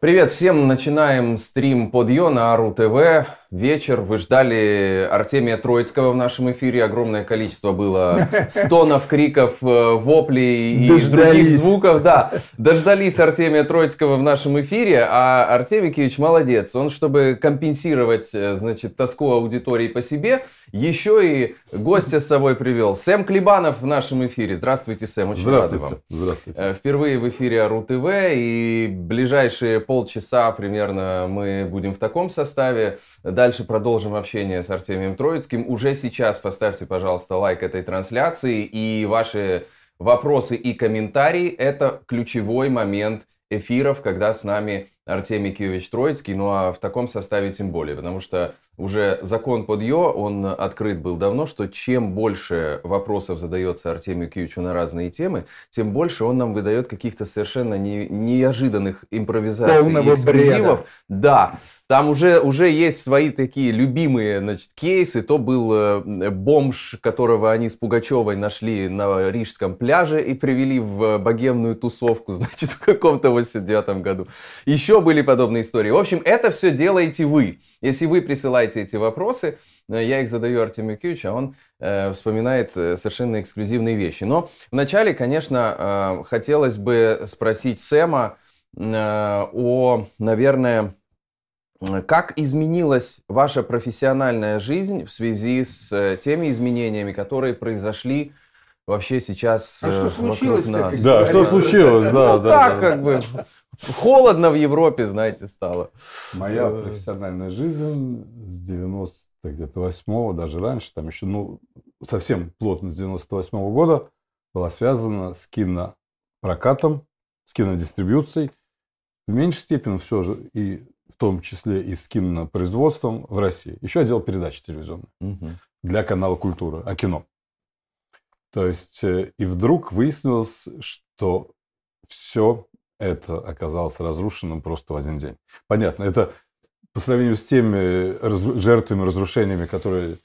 Привет всем! Начинаем стрим подъё на Ару ТВ. Вечер. Вы ждали Артемия Троицкого в нашем эфире. Огромное количество было стонов, криков, э, воплей и Дождались. других звуков. Да, дождались Артемия Троицкого в нашем эфире. А Артемий Киевич молодец. Он, чтобы компенсировать, э, значит, тоску аудитории по себе, еще и гостя с собой привел. Сэм Клебанов в нашем эфире. Здравствуйте, Сэм. Очень Здравствуйте. рады вам. Здравствуйте. Э, впервые в эфире Ару ТВ. И ближайшие полчаса примерно мы будем в таком составе. Дальше продолжим общение с Артемием Троицким. Уже сейчас поставьте, пожалуйста, лайк этой трансляции. И ваши вопросы и комментарии – это ключевой момент эфиров, когда с нами Артемий Киевич Троицкий. Ну а в таком составе тем более, потому что уже закон под Йо, он открыт был давно, что чем больше вопросов задается Артемию Киевичу на разные темы, тем больше он нам выдает каких-то совершенно не, неожиданных импровизаций Полного и эксклюзивов. Бреда. Да, там уже, уже есть свои такие любимые значит, кейсы. То был э, бомж, которого они с Пугачевой нашли на Рижском пляже и привели в богемную тусовку, значит, в каком-то 89 году. Еще были подобные истории. В общем, это все делаете вы. Если вы присылаете эти вопросы, э, я их задаю Артемию Киевичу, а он э, вспоминает э, совершенно эксклюзивные вещи. Но вначале, конечно, э, хотелось бы спросить Сэма э, о, наверное, как изменилась ваша профессиональная жизнь в связи с э, теми изменениями, которые произошли вообще сейчас а что случилось нас? Да, что случилось, да, ну, да. так да. как бы холодно в Европе, знаете, стало. Моя э. профессиональная жизнь с 90 где-то 8 даже раньше, там еще, ну, совсем плотно с 98 -го года была связана с кинопрокатом, с кинодистрибьюцией. В меньшей степени все же и в том числе и с кинопроизводством в России. Еще отдел передач телевизионных угу. для канала «Культура», о кино. То есть, э, и вдруг выяснилось, что все это оказалось разрушенным просто в один день. Понятно, это по сравнению с теми жертвами, разрушениями, которые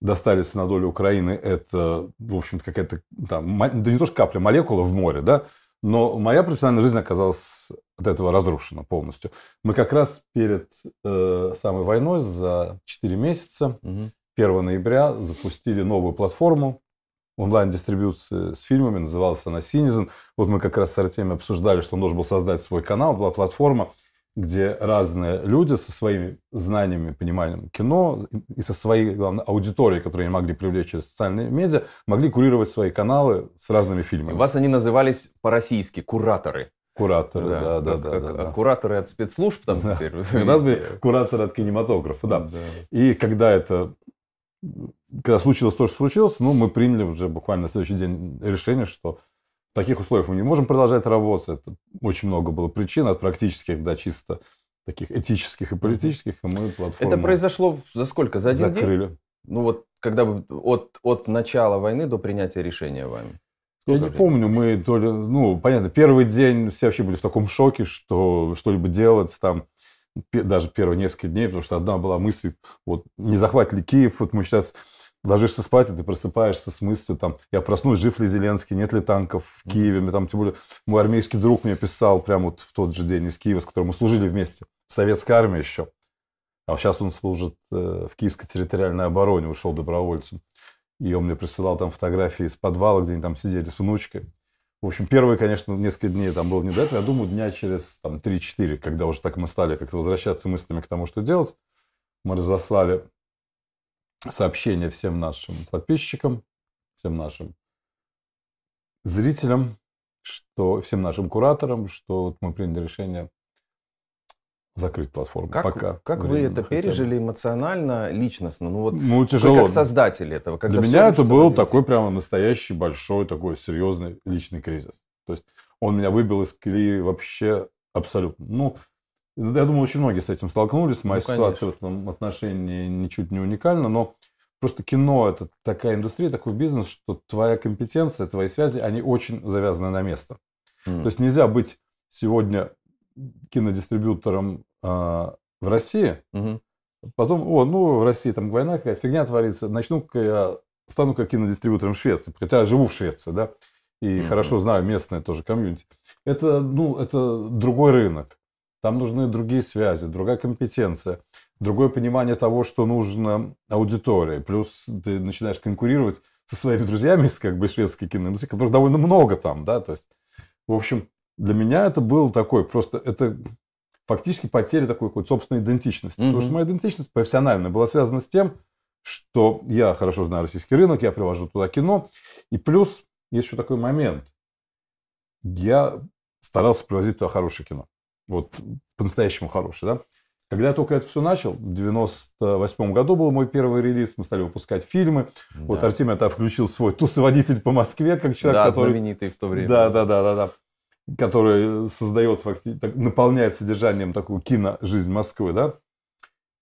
достались на долю Украины, это, в общем-то, какая-то там, да не то что капля, молекула в море, да, но моя профессиональная жизнь оказалась от этого разрушена полностью. Мы как раз перед э, самой войной за 4 месяца, угу. 1 ноября, запустили новую платформу онлайн-дистрибьюции с фильмами, называлась она Citizen. Вот мы как раз с Артемием обсуждали, что он должен был создать свой канал, была платформа, где разные люди со своими знаниями, пониманием кино и со своей, главной аудиторией, которую они могли привлечь через социальные медиа, могли курировать свои каналы с разными фильмами. У вас они назывались по-российски кураторы. Кураторы, да, да, да. да, да, Кураторы от спецслужб там да. теперь. У нас были кураторы от кинематографа, да. да. И когда это когда случилось то, что случилось, ну, мы приняли уже буквально на следующий день решение, что в таких условиях мы не можем продолжать работать. Это очень много было причин, от практических до чисто таких этических и политических, и мы платформу Это произошло за сколько? За один закрыли. день? Ну вот, когда вы от, от начала войны до принятия решения вами? Я не помню, мы то ли, ну, понятно, первый день все вообще были в таком шоке, что что-либо делать там, даже первые несколько дней, потому что одна была мысль, вот, не захватит ли Киев, вот мы сейчас ложишься спать, и ты просыпаешься с мыслью, там, я проснусь, жив ли Зеленский, нет ли танков в Киеве, там, тем более, мой армейский друг мне писал прямо вот в тот же день из Киева, с которым мы служили вместе, советская армия еще, а сейчас он служит э, в Киевской территориальной обороне, ушел добровольцем. И он мне присылал там фотографии из подвала, где они там сидели с внучкой. В общем, первые, конечно, несколько дней там было не до этого. Я думаю, дня через там, 3-4, когда уже так мы стали как-то возвращаться мыслями к тому, что делать, мы разослали сообщение всем нашим подписчикам, всем нашим зрителям, что всем нашим кураторам, что вот мы приняли решение закрыть платформу. Как, пока как вы это пережили эмоционально, личностно? Ну, вот ну, тяжело. Вы как создатель этого. Когда Для меня это был такой прямо настоящий, большой, такой серьезный личный кризис. То есть он меня выбил из колеи вообще абсолютно. Ну, я думаю, очень многие с этим столкнулись. Моя ну, ситуация в этом отношении ничуть не уникальна, но просто кино это такая индустрия, такой бизнес, что твоя компетенция, твои связи, они очень завязаны на место. Mm. То есть нельзя быть сегодня кинодистрибьютором э, в России, угу. потом, о, ну, в России там война какая-то, фигня творится, начну-ка я, стану-ка кинодистрибьютором в Швеции, хотя я живу в Швеции, да, и угу. хорошо знаю местное тоже комьюнити. Это, ну, это другой рынок. Там нужны другие связи, другая компетенция, другое понимание того, что нужно аудитории. Плюс ты начинаешь конкурировать со своими друзьями из как бы шведской киноиндустрии, которых довольно много там, да, то есть, в общем, для меня это был такой просто, это фактически потеря такой какой-то собственной идентичности. Mm-hmm. Потому что моя идентичность профессиональная была связана с тем, что я хорошо знаю российский рынок, я привожу туда кино. И плюс есть еще такой момент. Я старался привозить туда хорошее кино. Вот по-настоящему хорошее, да. Когда я только это все начал, в 98 году был мой первый релиз, мы стали выпускать фильмы. Да. Вот Артемий это включил свой тусоводитель по Москве, как человек, да, который... знаменитый в то время. Да, да, да, да, да который создает, наполняет содержанием такую киножизнь Москвы, да,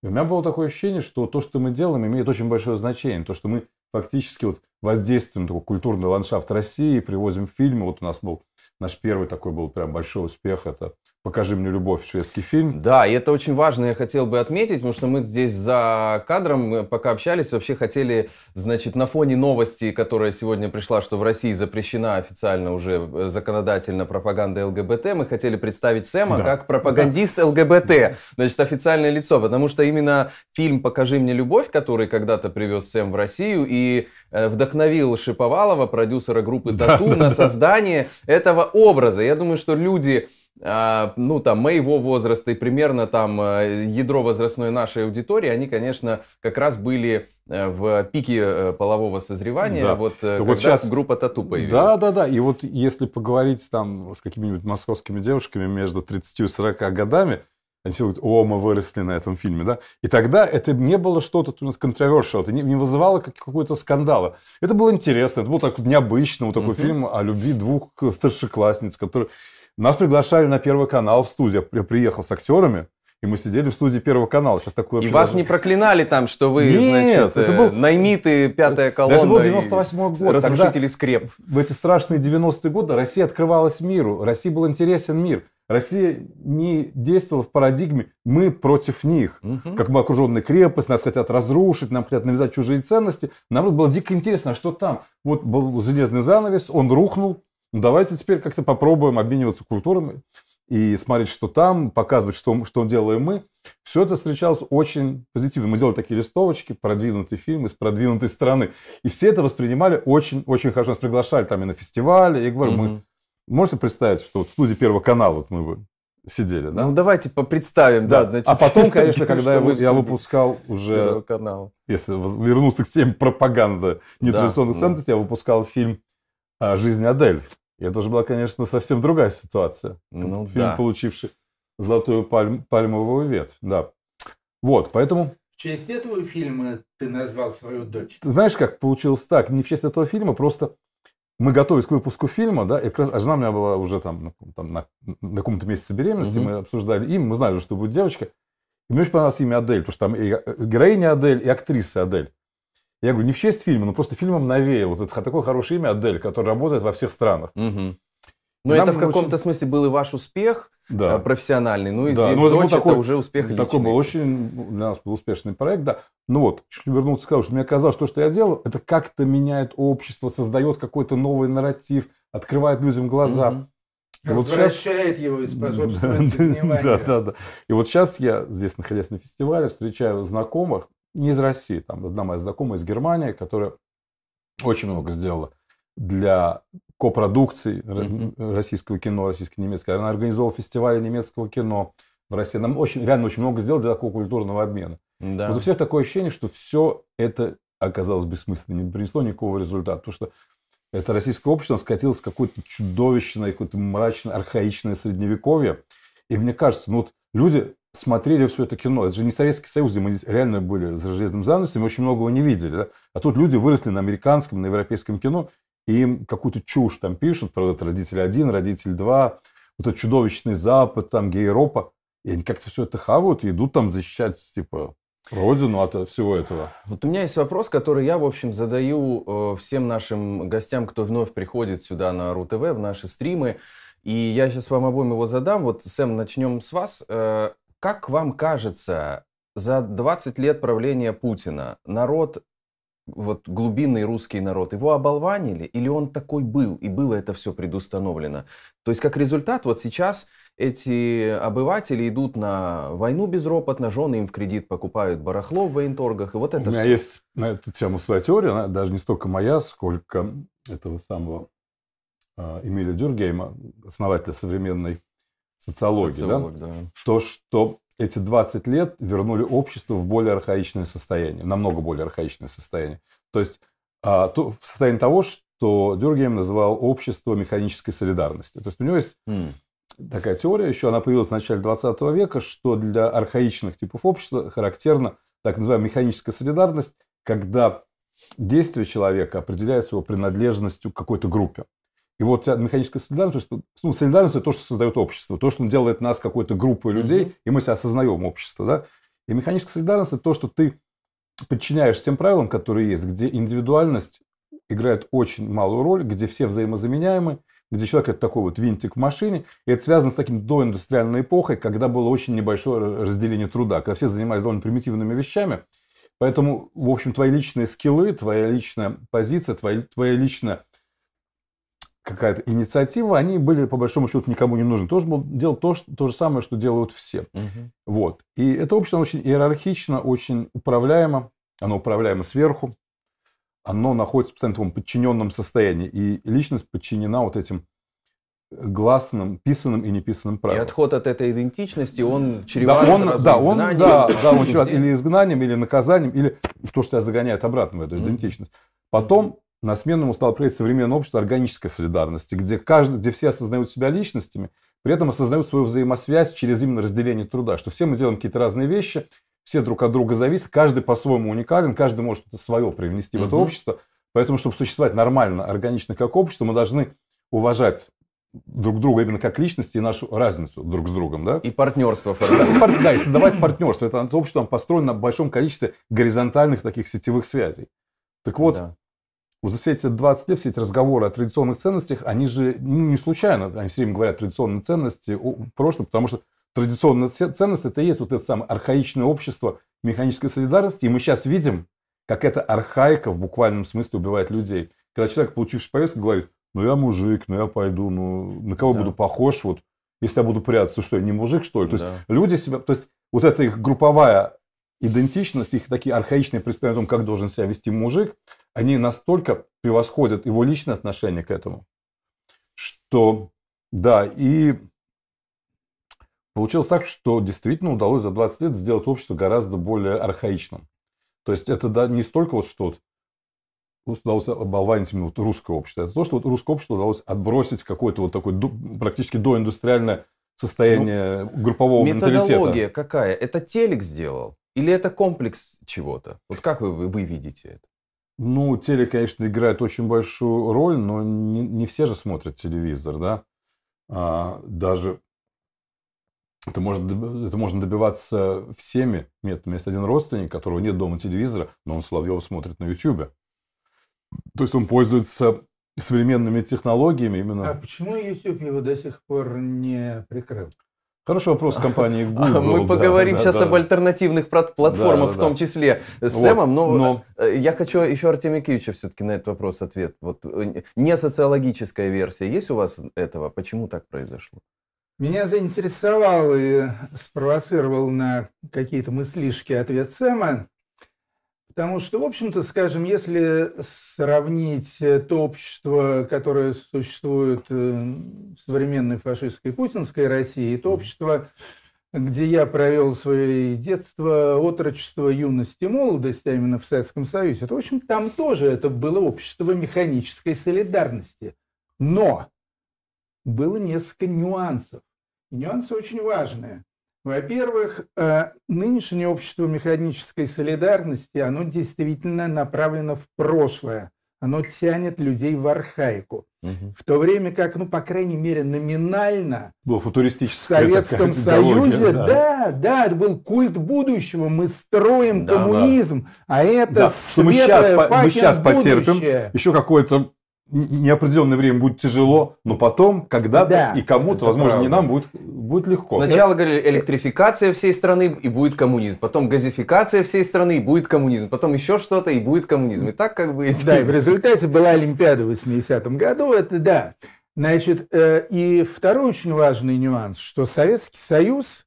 и у меня было такое ощущение, что то, что мы делаем, имеет очень большое значение. То, что мы фактически вот воздействуем на такой культурный ландшафт России, привозим фильмы. Вот у нас был наш первый такой был прям большой успех. Это «Покажи мне любовь» шведский фильм. Да, и это очень важно, я хотел бы отметить, потому что мы здесь за кадром, пока общались, вообще хотели, значит, на фоне новости, которая сегодня пришла, что в России запрещена официально уже э, законодательно пропаганда ЛГБТ, мы хотели представить Сэма да. как пропагандист да. ЛГБТ, значит, официальное лицо, потому что именно фильм «Покажи мне любовь», который когда-то привез Сэм в Россию и э, вдохновил Шиповалова, продюсера группы «Тату», да, на да, создание да. этого образа. Я думаю, что люди ну, там, моего возраста и примерно там э, ядро возрастной нашей аудитории, они, конечно, как раз были э, в пике э, полового созревания, да. вот так когда вот сейчас... группа Тату появилась. Да, да, да. И вот если поговорить там с какими-нибудь московскими девушками между 30 и 40 годами, они все говорят, о, мы выросли на этом фильме, да? И тогда это не было что-то у нас controversial, это не, не вызывало какого-то скандала. Это было интересно, это был так необычно, вот такой uh-huh. фильм о любви двух старшеклассниц, которые... Нас приглашали на Первый канал в студию. Я приехал с актерами, и мы сидели в студии Первого канала. Сейчас такое и вас не проклинали там, что вы, Нет, значит, это был... Э, наймиты, пятая колонна. Это был 98 год. Разрушители Тогда, скреп. В эти страшные 90-е годы Россия открывалась миру. России был интересен мир. Россия не действовала в парадигме «мы против них». Угу. Как мы окруженные крепость, нас хотят разрушить, нам хотят навязать чужие ценности. Нам было дико интересно, а что там? Вот был железный занавес, он рухнул, ну, давайте теперь как-то попробуем обмениваться культурами и смотреть, что там, показывать, что, что делаем мы. Все это встречалось очень позитивно. Мы делали такие листовочки, продвинутый фильм из продвинутой страны. И все это воспринимали очень-очень хорошо. Нас приглашали там и на фестивале. Я говорю, угу. мы... Можете представить, что вот в студии Первого канала вот мы бы сидели, да? Ну, давайте представим, да. да значит, а потом, конечно, когда я, я выпускал уже, канала. если вернуться к теме пропаганды нетрадиционных да, ценностей, я выпускал фильм «Жизнь Адель». И это уже была, конечно, совсем другая ситуация. Ну, Фильм, да. получивший золотую пальм, пальмовую ветвь. Да. Вот, поэтому... В честь этого фильма ты назвал свою дочь? Ты знаешь, как получилось так? Не в честь этого фильма, просто мы готовились к выпуску фильма, да, и как раз, а жена у меня была уже там, там на, на каком-то месяце беременности, угу. мы обсуждали им, мы знали, что будет девочка. И мне очень понравилось имя Адель, потому что там и э, героиня Адель, и актриса Адель. Я говорю, не в честь фильма, но просто фильмом навеял. Вот это такое хорошее имя Адель, которое работает во всех странах. Угу. Ну, это в каком-то очень... смысле был и ваш успех да. Э, профессиональный, ну и да. здесь ну, дочь такой, это уже успех личный. Такой был очень для нас был успешный проект, да. Ну вот, чуть вернуться сказал, что мне казалось, что, что я делаю, это как-то меняет общество, создает какой-то новый нарратив, открывает людям глаза. Угу. И вот сейчас... его и способствует Да, да, да. И вот сейчас я здесь, находясь на фестивале, встречаю знакомых, не из России, там одна моя знакомая из Германии, которая очень много сделала для копродукций mm-hmm. российского кино, российско-немецкого. Она организовала фестивали немецкого кино в России. Нам очень, реально очень много сделала для такого культурного обмена. Да. Вот у всех такое ощущение, что все это оказалось бессмысленным, не принесло никакого результата. Потому что это российское общество скатилось в какое-то чудовищное, какое-то мрачное, архаичное средневековье. И мне кажется, ну вот люди смотрели все это кино. Это же не Советский Союз, где мы реально были за железным занавесом, очень многого не видели. Да? А тут люди выросли на американском, на европейском кино, им какую-то чушь там пишут, про это родитель один, родитель два, вот этот чудовищный Запад, там гей-Европа. И они как-то все это хавают и идут там защищать, типа, родину от всего этого. Вот у меня есть вопрос, который я, в общем, задаю э, всем нашим гостям, кто вновь приходит сюда на РУ-ТВ, в наши стримы. И я сейчас вам обоим его задам. Вот, Сэм, начнем с вас. Э, как вам кажется, за 20 лет правления Путина народ вот глубинный русский народ, его оболванили, или он такой был, и было это все предустановлено? То есть, как результат, вот сейчас эти обыватели идут на войну безропотно, жены им в кредит покупают барахло в военторгах, и вот это У меня все. есть на эту тему своя теория, она даже не столько моя, сколько этого самого э, Эмиля Дюргейма, основателя современной социологии. да? Социолог, да. То, что эти 20 лет вернули общество в более архаичное состояние, намного более архаичное состояние. То есть а, то, в состоянии того, что Дюргейм называл общество механической солидарности. То есть у него есть М. такая теория, еще она появилась в начале 20 века, что для архаичных типов общества характерна так называемая механическая солидарность, когда действие человека определяется его принадлежностью к какой-то группе. И вот механическая солидарность, ну, солидарность – это то, что создает общество, то, что делает нас какой-то группой людей, Мгм. и мы себя осознаем общество. Да? И механическая солидарность – это то, что ты подчиняешь тем правилам, которые есть, где индивидуальность играет очень малую роль, где все взаимозаменяемы, где человек это такой вот винтик в машине. И это связано с таким доиндустриальной эпохой, когда было очень небольшое разделение труда, когда все занимались довольно примитивными вещами. Поэтому, в общем, твои личные скиллы, твоя личная позиция, твоя, твоя личная какая-то инициатива, они были, по большому счету, никому не нужны. Тоже был делать то, что- то же самое, что делают все. Мгм. Вот. И это общество очень иерархично, очень управляемо. Оно управляемо сверху. Оно находится в постоянно в таком подчиненном состоянии. И личность подчинена вот этим гласным, писанным и неписанным И правилам. отход от этой идентичности, он Да, чреват он, сразу да, он, изгнанием, да, да, он чреват или изгнанием, или наказанием, или то, что тебя загоняет обратно в эту идентичность. Потом на смену ему стало приходить современное общество органической солидарности, где, каждый, где все осознают себя личностями, при этом осознают свою взаимосвязь через именно разделение труда, что все мы делаем какие-то разные вещи, все друг от друга зависят, каждый по-своему уникален, каждый может что-то свое привнести в это общество. Поэтому, чтобы существовать нормально, органично как общество, мы должны уважать друг друга именно как личности и нашу разницу друг с другом. Да? И партнерство Да, формирует. и пар- да, и создавать партнерство. Это общество построено на большом количестве горизонтальных таких сетевых связей. Так вот, Да. Вот за все эти 20 лет, все эти разговоры о традиционных ценностях, они же ну, не случайно, они все время говорят традиционные ценности о прошлом, потому что традиционная це- ценность это и есть вот это самое архаичное общество механической солидарности, и мы сейчас видим, как эта архаика в буквальном смысле убивает людей. Когда человек, получивший повестку, говорит, ну я мужик, ну я пойду, ну на кого Да. буду похож, вот если я буду прятаться, что я не мужик, что ли? То есть Да. люди себя, то есть вот эта их групповая идентичность, их такие архаичные представления о том, как должен себя вести мужик, они настолько превосходят его личное отношение к этому, что да, и получилось так, что действительно удалось за 20 лет сделать общество гораздо более архаичным. То есть это да, не столько вот что вот удалось оболванить именно вот русское общество. Это то, что вот русское общество удалось отбросить в какое-то вот такое практически доиндустриальное состояние группового Методология менталитета. какая? Это телек сделал? Или это комплекс чего-то? Вот как вы, вы видите это? Ну, теле, конечно, играет очень большую роль, но не, не все же смотрят телевизор, да. А, даже это можно, это можно добиваться всеми методами. Есть один родственник, которого нет дома телевизора, но он Соловьева смотрит на Ютьюбе. То есть он пользуется современными технологиями именно. А почему YouTube его до сих пор не прикрыл? Хороший вопрос компании Google. А Мы да, поговорим да, сейчас да. об альтернативных платформах, Да, да, в том числе с Вот, Сэмом. Но, но- э, я хочу еще Артемия Киевича все-таки на этот вопрос ответ. Вот э, не социологическая версия. Есть у вас этого? Почему так произошло? Меня заинтересовал и спровоцировал на какие-то мыслишки ответ Сэма, потому что, в общем-то, скажем, если сравнить э, то общество, которое существует э, в современной фашистской путинской России, и то общество, где я провел свое детство, отрочество, юность и молодость, а именно в Советском Союзе, то, в общем, там тоже это было общество механической солидарности. Но было несколько нюансов. И нюансы очень важные. Во-первых, э, нынешнее общество механической солидарности, оно действительно направлено в прошлое. Оно тянет людей в архаику. Мгм. В то время как, ну, по крайней мере, номинально Была в Советском Союзе, да, да, это был культ будущего. Мы строим Да, да. коммунизм, а это Да, что мы светлое по- мы fucking щас потерпим. будущее. Еще какое-то неопределенное время будет тяжело, но потом, когда-то Да, и кому-то, возможно, не правда. нам, будет, будет легко. Сначала говорили электрификация всей страны и будет коммунизм, потом газификация всей страны и будет коммунизм, потом еще что-то и будет коммунизм. И так как бы... Да, и в результате была Олимпиада в 80-м году, это да. Значит, э, и второй очень важный нюанс, что Советский Союз,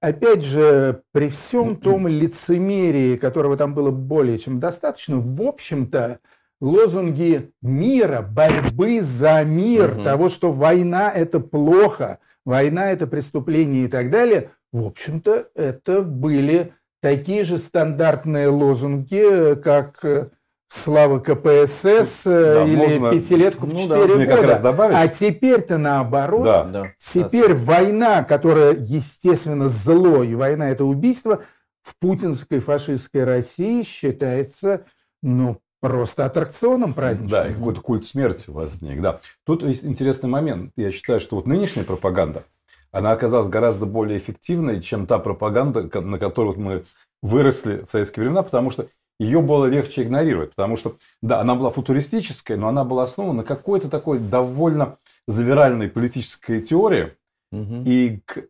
опять же, при всем том лицемерии, которого там было более чем достаточно, в общем-то, лозунги мира, борьбы за мир, Мгм. того, что война – это плохо, война – это преступление и так далее, в общем-то, это были такие же стандартные лозунги, как э, «Слава КПСС» э, Да, или можно- «Пятилетку в ну да, 4 Мне как раз года». добавить. А теперь-то наоборот. Да. Да. Теперь война, которая, естественно, зло, и война – это убийство, в путинской фашистской России считается, ну, просто аттракционом праздничным. Да, и какой-то культ смерти возник, да. Тут есть интересный момент. Я считаю, что вот нынешняя пропаганда, она оказалась гораздо более эффективной, чем та пропаганда, на которой вот мы выросли в советские времена, потому что ее было легче игнорировать. Потому что, да, она была футуристической, но она была основана на какой-то такой довольно завиральной политической теории, Мгм. и к,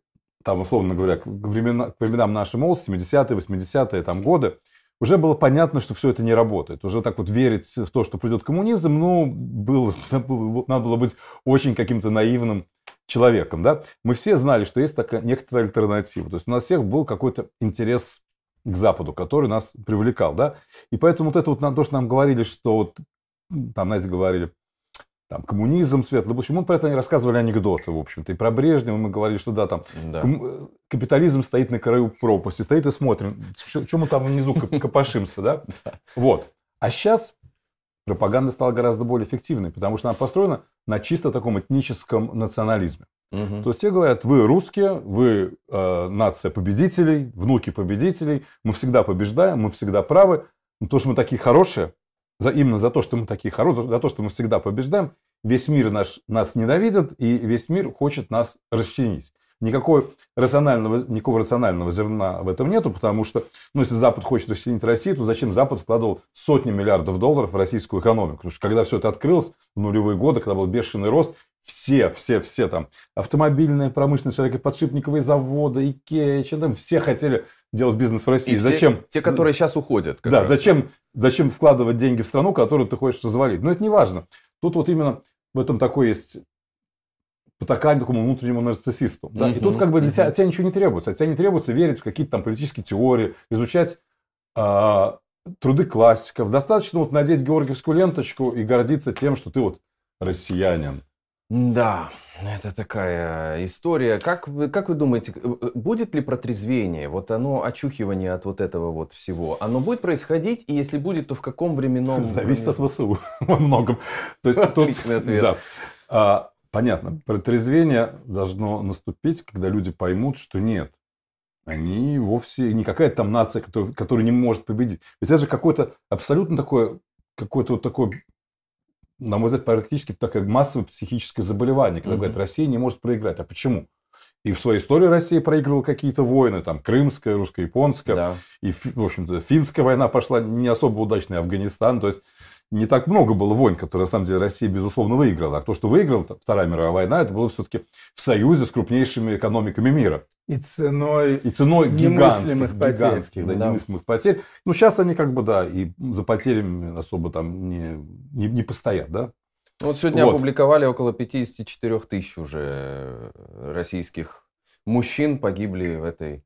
там, условно говоря, к, времена- к временам нашей молодости, 70-е, 80-е там, годы, уже было понятно, что все это не работает. Уже так вот верить в то, что придет коммунизм, ну, было, надо было быть очень каким-то наивным человеком. Да? Мы все знали, что есть такая некоторая альтернатива. То есть у нас всех был какой-то интерес к Западу, который нас привлекал. Да? И поэтому вот это вот то, что нам говорили, что вот, там, знаете, говорили, там, коммунизм, светлое будущее. Мы про это не рассказывали анекдоты, в общем-то. И про Брежнева мы говорили, что да, там Да. ком- э, капитализм стоит на краю пропасти, стоит и смотрим, что мы там внизу коп- копошимся, да? Вот. А сейчас пропаганда стала гораздо более эффективной, потому что она построена на чисто таком этническом национализме. Мгм. То есть те говорят, вы русские, вы э, нация победителей, внуки победителей, мы всегда побеждаем, мы всегда правы, но то, что мы такие хорошие, за, именно за то, что мы такие хорошие, за то, что мы всегда побеждаем, весь мир наш, нас ненавидит, и весь мир хочет нас расчленить. Никакой рационального, никакого рационального зерна в этом нету, потому что, ну, если Запад хочет расчленить Россию, то зачем Запад вкладывал сотни миллиардов долларов в российскую экономику? Потому что когда все это открылось, в нулевые годы, когда был бешеный рост, все, все, все там, автомобильная промышленность, широкоподшипниковые заводы, Икея, там, все хотели делать бизнес в России. И все- зачем? Те, которые сейчас уходят. Да, раз. зачем, зачем вкладывать деньги в страну, которую ты хочешь развалить? Но это не важно. Тут вот именно в этом такой есть потакание такому внутреннему нарциссисту. Да? И Мгм, тут как бы для тебя, мгм. от тебя ничего не требуется. От тебя не требуется верить в какие-то там политические теории, изучать а, труды классиков. Достаточно вот надеть георгиевскую ленточку и гордиться тем, что ты вот россиянин. Да, это такая история. Как вы, как вы думаете, э, будет ли протрезвение, вот оно, очухивание от вот этого вот всего, оно будет происходить, и если будет, то в каком временном... Зависит от? ВСУ во многом. То есть тут- Отличный ответ. Да. А, понятно. Протрезвение должно наступить, когда люди поймут, что нет. Они вовсе не какая-то там нация, которая, которая не может победить. Ведь это же какое-то абсолютно такое, какое-то вот такое, на мой взгляд, практически такое массовое психическое заболевание, когда Мгм. говорят, Россия не может проиграть. А почему? И в своей истории Россия проигрывала какие-то войны, там, крымская, русско-японская, Да. и, в общем-то, финская война пошла не особо удачная, Афганистан. То есть, не так много было войн, которые, на самом деле, Россия, безусловно, выиграла. А то, что выиграла Вторая мировая война, это было все-таки в союзе с крупнейшими экономиками мира. И ценой И ценой гигантских, потерь. гигантских, да, Да. немыслимых потерь. Ну, сейчас они как бы, да, и за потерями особо там не, не, не постоят, да. Вот сегодня Вот. опубликовали около 54 тысяч уже э, российских мужчин погибли в этой...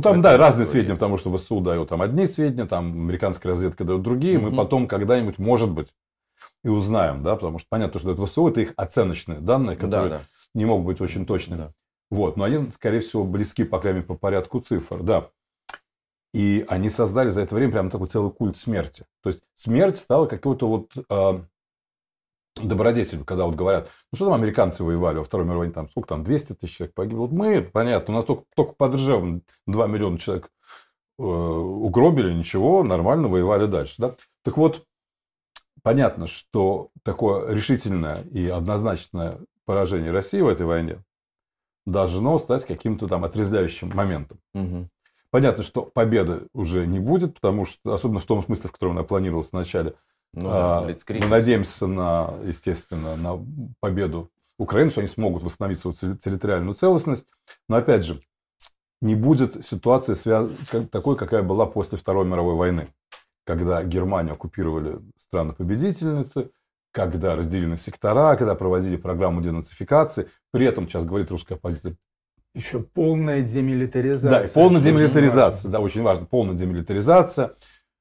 Ну, там, да, разные истории. сведения, потому что ВСУ дает там одни сведения, там американская разведка дает другие. Мы Мгм. потом когда-нибудь, может быть, и узнаем, да, потому что понятно, что это ВСУ, это их оценочные данные, Да, которые да. не могут быть очень точными. Да. Вот, но они, скорее всего, близки, по крайней мере, по порядку цифр, да. И они создали за это время прямо такой целый культ смерти. То есть смерть стала какой-то вот э, добродетелью, когда вот говорят, ну что там американцы воевали во Второй мировой войне, там сколько там, 200 тысяч человек погибло. Вот мы, понятно, у нас только, только под Ржевом 2 миллиона человек э, угробили, ничего, нормально воевали дальше. Да? Так вот, понятно, что такое решительное и однозначное поражение России в этой войне должно стать каким-то там отрезвляющим моментом. Мгм. Понятно, что победы уже не будет, потому что, особенно в том смысле, в котором она планировалась вначале, Ну А, да. Мы надеемся на, естественно, на победу Украины, что они смогут восстановить свою терри- территориальную целостность. Но опять же, не будет ситуации такой, какая была после Второй мировой войны, когда Германию оккупировали страны-победительницы, когда разделили на сектора, когда проводили программу денацификации. При этом, сейчас говорит русская оппозиция, Еще полная демилитаризация. да, и полная демилитаризация, важно. да, очень важно, полная демилитаризация,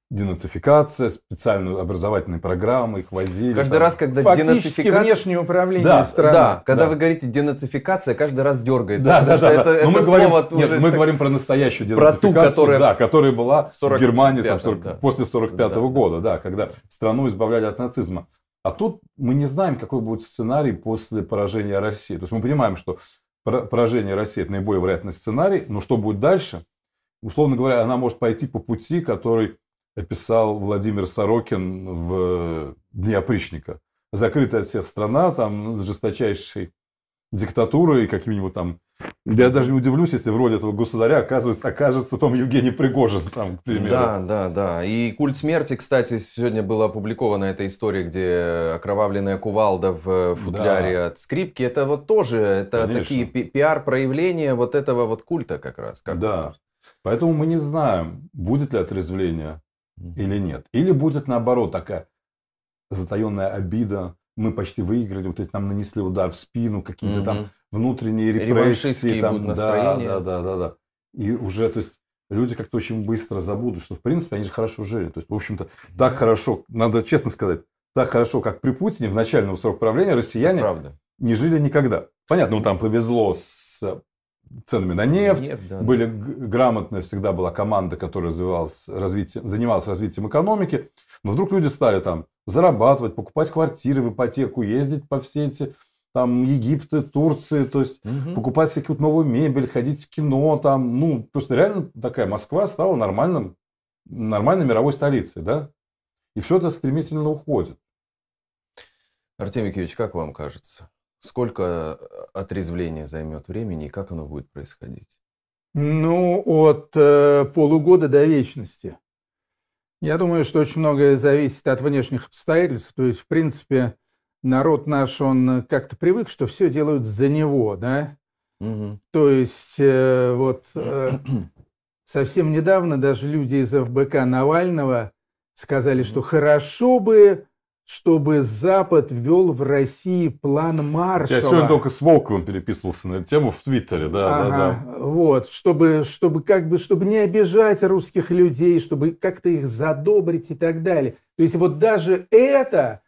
денацификация, специальные образовательные программы, их возили. Каждый там. раз, когда Фактически денацификация... внешнее управление Да, страны. Да, когда Да. вы говорите денацификация, каждый раз дергает. Да, да, да. да. Это, Но это мы говорим, нет, мы так- говорим про настоящую Про ту, денацификацию, которая да, в которая была в 45-м, Германии там, 40 да. после 45 Да, да. года, да, когда страну избавляли от нацизма. А тут мы не знаем, какой будет сценарий после поражения России. То есть мы понимаем, что пора- поражение России это наиболее вероятный сценарий, но что будет дальше? Условно говоря, она может пойти по пути, который описал Владимир Сорокин в «Дни опричника». Закрытая от всех страна, там, с жесточайшей диктатурой, каким-нибудь там... Я даже не удивлюсь, если в роли этого государя оказывается, окажется, по Евгений Пригожин, там, к примеру. Да, да, да. И культ смерти, кстати, сегодня была опубликована эта история, где окровавленная кувалда в футляре от скрипки. Это вот тоже, это Конечно. такие пи- пиар-проявления вот этого вот культа как раз. Как Да. Поэтому мы не знаем, будет ли отрезвление Или нет. Или будет наоборот такая затаенная обида. Мы почти выиграли, вот эти нам нанесли удар в спину, какие-то там Мгм. внутренние репрессии. Там, будут да, да, да, да, да. И уже, то есть, люди как-то очень быстро забудут, что, в принципе, они же хорошо жили. То есть, в общем-то, так хорошо, надо честно сказать, так хорошо, как при Путине в начальном срок правления россияне не жили никогда. Понятно, ну там повезло с ценами на нефть, Нет, да, были г- грамотная всегда была команда, которая развивалась развитием, занималась развитием экономики, но вдруг люди стали там зарабатывать, покупать квартиры в ипотеку, ездить по все эти там Египты, Турции, то есть Мгм. покупать всякую новую мебель, ходить в кино, там, ну, просто реально такая Москва стала нормальным, нормальной мировой столицей, да? И все это стремительно уходит. Артемий Киевич, как вам кажется? Сколько э, отрезвления займет времени и как оно будет происходить? Ну, от э, полугода до вечности. Я думаю, что очень многое зависит от внешних обстоятельств. То есть, в принципе, народ наш, он как-то привык, что все делают за него, да? Мгм. То есть, э, вот э, совсем недавно даже люди из ФБК Навального сказали, что хорошо бы, чтобы Запад ввел в России план Маршалла. Я сегодня только с Волковым переписывался на эту тему в Твиттере, да, да, да. Ага, Вот, чтобы, чтобы как бы, чтобы не обижать русских людей, чтобы как-то их задобрить и так далее. То есть вот даже это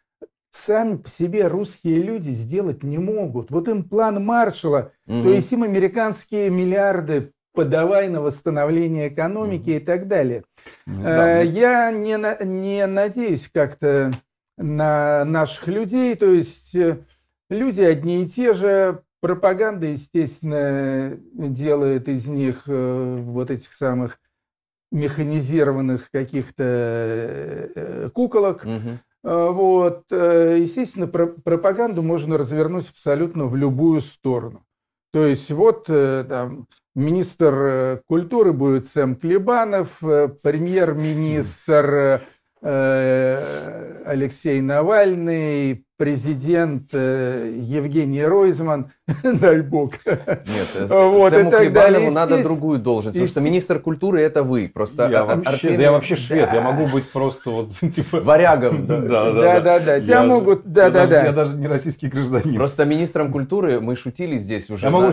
сами по себе русские люди сделать не могут. Вот им план Маршалла, Мгм. то есть им американские миллиарды подавай на восстановление экономики и так далее. Да, Э, ну, Я не, не надеюсь как-то на наших людей, то есть э, люди одни и те же, пропаганда, естественно, делает из них э, вот этих самых механизированных каких-то э, куколок. Э, Вот, естественно, про- пропаганду можно развернуть абсолютно в любую сторону. То есть вот там министр культуры будет Сэм Клебанов, премьер-министр Алексей Навальный, президент э, Евгений Ройзман, дай бог. Нет, э, Вот, Сэму далее. надо другую должность, потому что министр культуры это вы. Просто я, а- вообще, Артемий- да я вообще швед, я Да. могу быть просто вот типа... Варягом. да. Да, Да, да, да, тебя могут, я да, да, даже- Я да. даже не российский гражданин. Просто министром культуры мы шутили здесь уже. Я могу,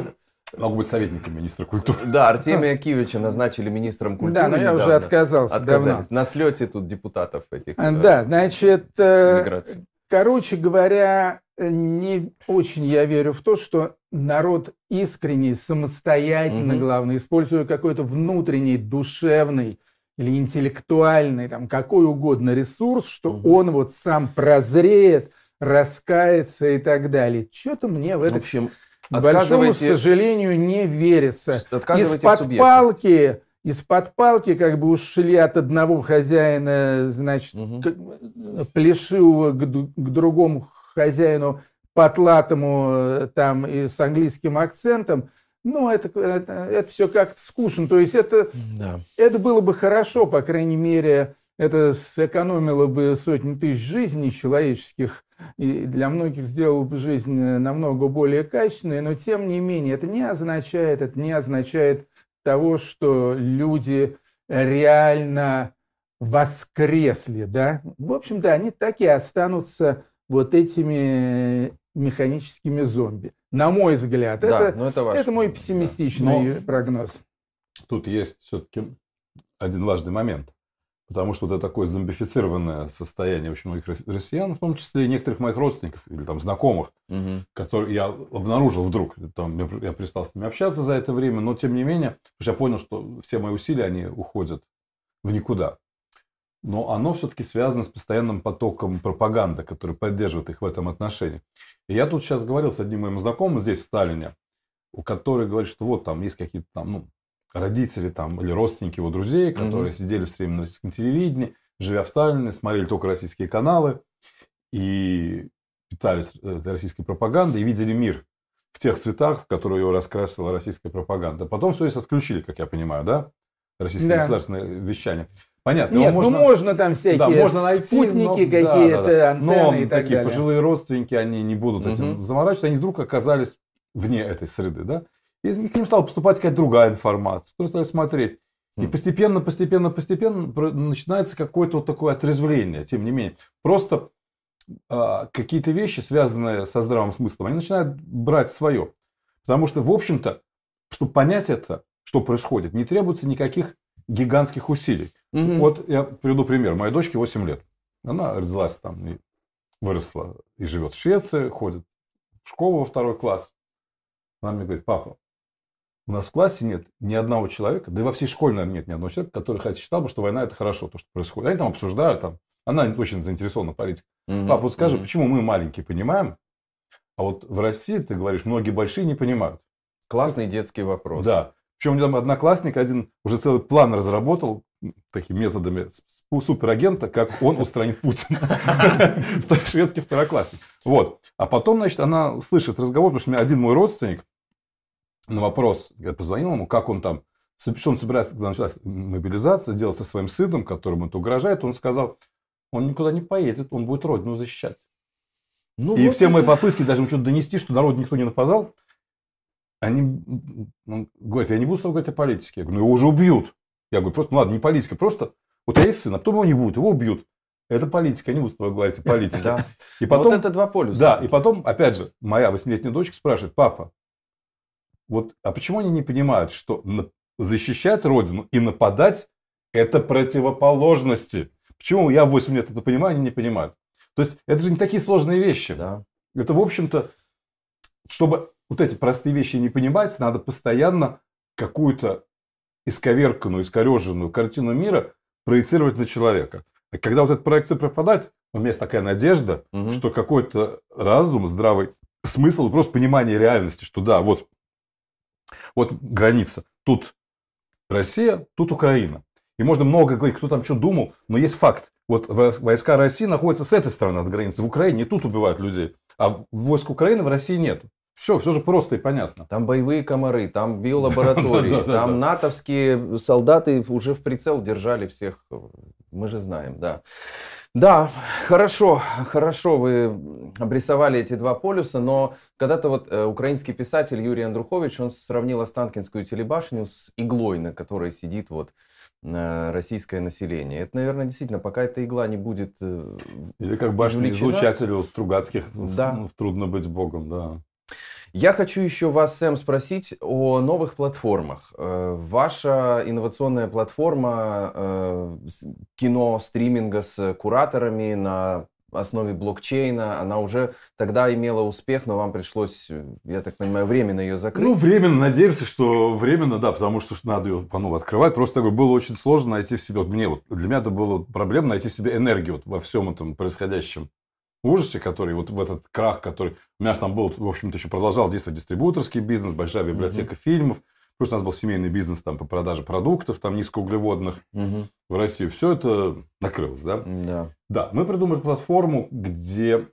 могу быть советником министра культуры. Да, Артемия Киевича назначили министром культуры. Да, но я уже отказался давно. Отказались. На слете тут депутатов этих. А, э, Да, значит, э, миграции. короче говоря, не очень я верю в то, что народ искренний, самостоятельно, Мгм. главное, используя какой-то внутренний, душевный или интеллектуальный, там, какой угодно ресурс, что Мгм. он вот сам прозреет, раскается и так далее. Что-то мне в В это, общем, большому сожалению, не верится. Из-под палки, из-под палки как бы ушли от одного хозяина, значит, к- плешивого к, к другому хозяину потлатому э, там и с английским акцентом. Ну, это, это, все как-то скучно. То есть это, Да. это было бы хорошо, по крайней мере, Это сэкономило бы сотни тысяч жизней человеческих и для многих сделало бы жизнь намного более качественной, но тем не менее это не означает, это не означает того, что люди реально воскресли, да. В общем-то, они так и останутся вот этими механическими зомби. На мой взгляд, Да, это, ну это ваш. это мой да. пессимистичный Но- прогноз. Тут есть все-таки один важный момент. Потому что это такое зомбифицированное состояние очень многих рос- россиян, в том числе и некоторых моих родственников или там знакомых, Мгм. которые я обнаружил вдруг, там, я, я перестал с ними общаться за это время, но тем не менее, потому что я понял, что все мои усилия, они уходят в никуда. Но оно все-таки связано с постоянным потоком пропаганды, который поддерживает их в этом отношении. И я тут сейчас говорил с одним моим знакомым здесь, в Сталине, у который говорит, что вот там есть какие-то там, ну, родители там или родственники его друзей, которые Мгм. сидели все время на российском телевидении, живя в Сталине, смотрели только российские каналы и питались э, российской пропагандой и видели мир в тех цветах, в которые его раскрасила российская пропаганда. Потом все это отключили, как я понимаю, да? Российское Да. государственное вещание. Понятно. Нет, можно- ну можно там всякие да, можно найти, спутники но- да, какие-то, да, да. антенны Но и так такие далее. пожилые родственники, они не будут этим заморачиваться, они вдруг оказались вне этой среды, да? И к ним стала поступать какая-то другая информация, которые стали смотреть. И Мгм. постепенно, постепенно, постепенно начинается какое-то вот такое отрезвление, тем не менее. Просто а, какие-то вещи, связанные со здравым смыслом, они начинают брать свое. Потому что, в общем-то, чтобы понять это, что происходит, не требуется никаких гигантских усилий. Мгм. Вот я приведу пример. Моей дочке 8 лет. Она родилась там и выросла и живет в Швеции, ходит в школу во второй класс. Она мне говорит, папа, у нас в классе нет ни одного человека, да и во всей школе, наверное, нет ни одного человека, который хотя считал бы, что война это хорошо, то, что происходит. Они там обсуждают, там, она очень заинтересована в политике. Мгм. Папа, вот скажи, Мгм. почему мы маленькие понимаем, а вот в России, ты говоришь, многие большие не понимают. Классный детский вопрос. Да. Причем у меня там одноклассник один уже целый план разработал такими методами суперагента, как он устранит Путина. Шведский второклассник. Вот. А потом, значит, она слышит разговор, потому что один мой родственник на вопрос, я позвонил ему, как он там, что он собирается, когда началась мобилизация, делать со своим сыном, которому это угрожает, он сказал, он никуда не поедет, он будет родину защищать. Ну, И вот все мои это- попытки даже ему что-то донести, что народ никто не нападал, они говорят, я не буду с тобой говорить о политике. Я говорю, ну его уже убьют. Я говорю, просто, ну ладно, не политика, просто вот у тебя есть сын, а потом его не будет, его убьют. Это политика, я не буду с тобой говорить о политике. Да. И Вот потом, это два полюса. да, и потом, опять же, моя восьмилетняя дочка спрашивает, папа, вот, а почему они не понимают, что защищать родину и нападать – это противоположности? Почему я в 8 лет это понимаю, они не понимают? То есть, это же не такие сложные вещи. Да. Это, в общем-то, чтобы вот эти простые вещи не понимать, надо постоянно какую-то исковерканную, искореженную картину мира проецировать на человека. А когда вот эта проекция пропадает, у меня есть такая надежда, Мгм. что какой-то разум, здравый смысл, просто понимание реальности, что да, вот, вот граница. Тут Россия, тут Украина. И можно много говорить, кто там что думал, но есть факт. Вот во- войска России находятся с этой стороны от границы, в Украине, тут убивают людей. А войск Украины в России нет. Все, все же просто и понятно. Там боевые комары, там биолаборатории, там натовские солдаты уже в прицел держали всех. Мы же знаем, да. Да, хорошо, хорошо вы обрисовали эти два полюса, но когда-то вот э, украинский писатель Юрий Андрухович, он сравнил Останкинскую телебашню с иглой, на которой сидит вот э, российское население. Это, наверное, действительно, пока эта игла не будет э, Или как башня Извлечена. у Стругацких Да. ну, в «Трудно быть богом», да. Я хочу еще вас, Сэм, спросить о новых платформах. Э, Ваша инновационная платформа э, кино стриминга с кураторами на основе блокчейна, она уже тогда имела успех, но вам пришлось, э, я так понимаю, временно ее закрыть. Ну, временно, надеемся, что временно, да, потому что надо ее по новой открывать. Просто говорю, было очень сложно найти в себе, вот мне вот, для меня это было проблема найти в себе энергию вот во всем этом происходящем ужасе, который вот в этот крах, который у меня же там был, в общем-то, еще продолжал действовать дистрибьюторский бизнес, большая библиотека фильмов, плюс у нас был семейный бизнес там по продаже продуктов, там низкоуглеводных Мгм. в России. Все это накрылось, да? Да. Да, мы придумали платформу, где...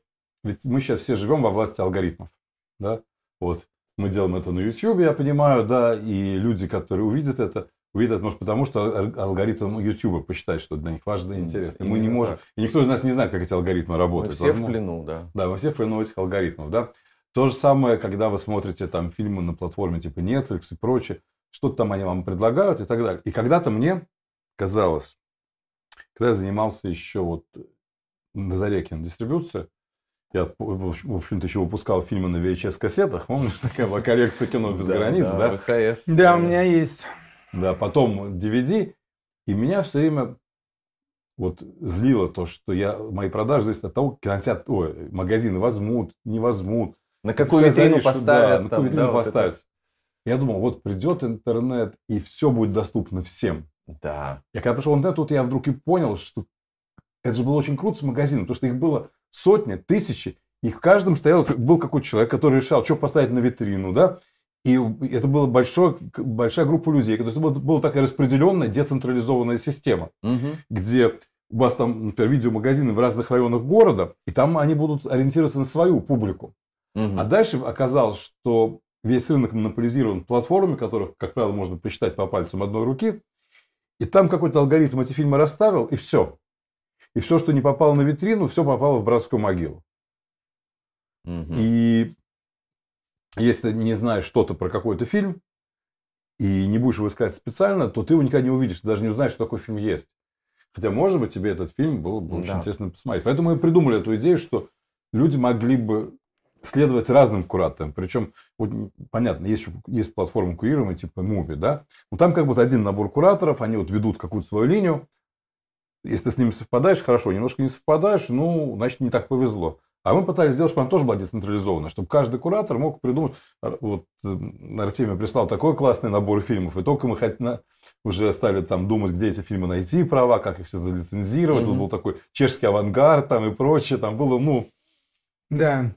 Ведь мы сейчас все живем во власти алгоритмов. Да? Вот мы делаем это на YouTube, я понимаю, да, и люди, которые увидят это, увидят, может, потому что алгоритм YouTube посчитает, что для них важно и интересно. И мы не Именно можем, так. и никто из нас не знает, как эти алгоритмы Мы работают. все в Возможно- плену, да. Да, мы все в плену этих алгоритмов, да. То же самое, когда вы смотрите там фильмы на платформе типа Netflix и прочее, что-то там они вам предлагают и так далее. И когда-то мне казалось, когда я занимался еще вот на заре кинодистрибуции, я, в общем- в общем-то, еще выпускал фильмы на VHS-кассетах. Помнишь, такая была коллекция кино без границ, да? Да, у меня есть. Да, потом DVD. И меня все время вот злило то, что я, мои продажи зависят от того, кинотеатр, ой, магазины возьмут, не возьмут. На какую витрину да, поставят? на там, какую витрину да, вот это поставят. Я думал, вот придет интернет, и все будет доступно всем. Да. Я когда пришел в интернет, тут я вдруг и понял, что это же было очень круто с магазином, потому что их было сотни, тысячи, и в каждом стоял, был какой-то человек, который решал, что поставить на витрину, да, и это была большой, большая группа людей. То есть, это была, такая распределенная, децентрализованная система, Мгм. где у вас там, например, видеомагазины в разных районах города, и там они будут ориентироваться на свою публику. Мгм. А дальше оказалось, что весь рынок монополизирован платформами, которых, как правило, можно посчитать по пальцам одной руки. И там какой-то алгоритм эти фильмы расставил, и все. И все, что не попало на витрину, все попало в братскую могилу. Мгм. И если не знаешь что-то про какой-то фильм, и не будешь его искать специально, то ты его никогда не увидишь. Ты даже не узнаешь, что такой фильм есть. Хотя, может быть, тебе этот фильм было бы очень Да. интересно посмотреть. Поэтому мы придумали эту идею, что люди могли бы следовать разным кураторам. Причем, вот, понятно, есть, есть платформы курируемые, типа Муби, да? Но там как вот один набор кураторов, они вот ведут какую-то свою линию. Если ты с ними совпадаешь, хорошо. Немножко не совпадаешь, ну, значит, не так повезло. А мы пытались сделать, чтобы она тоже была децентрализована, чтобы каждый куратор мог придумать. Ар- Вот э, Артемий прислал такой классный набор фильмов, и только мы хоть на- уже стали там думать, где эти фильмы найти права, как их все залицензировать. Тут Мгм. был такой чешский авангард там и прочее. Там было, ну, Да.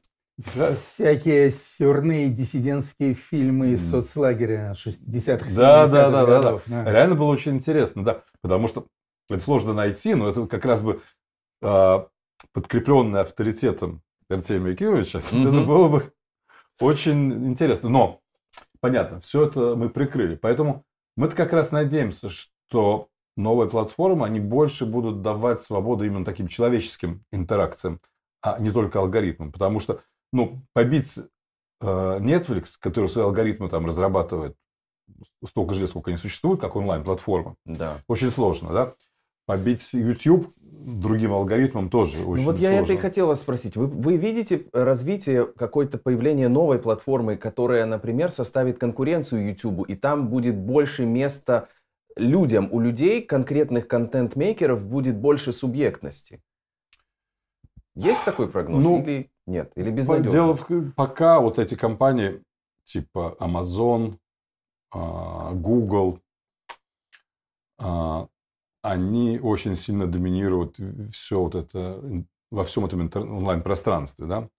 Да. Всякие сюрные диссидентские фильмы из соцлагеря 60-х, Да, 70-х да, да, да, да. годов. да. Реально было очень интересно, да. Потому что это сложно найти, но это как раз бы а, подкрепленное авторитетом Артемия Кировича, Мгм. это было бы очень интересно. Но, понятно, все это мы прикрыли. Поэтому мы-то как раз надеемся, что новые платформы, они больше будут давать свободу именно таким человеческим интеракциям, а не только алгоритмам. Потому что, ну, побить э, Netflix, который свои алгоритмы там разрабатывает столько же лет, сколько они существуют, как онлайн-платформа, Да. очень сложно, да? Побить YouTube другим алгоритмом тоже очень Ну вот я сложно. это и хотел вас спросить. Вы, вы видите развитие, какое-то появление новой платформы, которая, например, составит конкуренцию YouTube, и там будет больше места людям, у людей, конкретных контент-мейкеров, будет больше субъектности? Есть такой прогноз Ну, или нет? Или безнадежно? Дело в пока вот эти компании типа Amazon, а, Google, а, они очень сильно доминируют все вот это во всем этом онлайн-пространстве, да.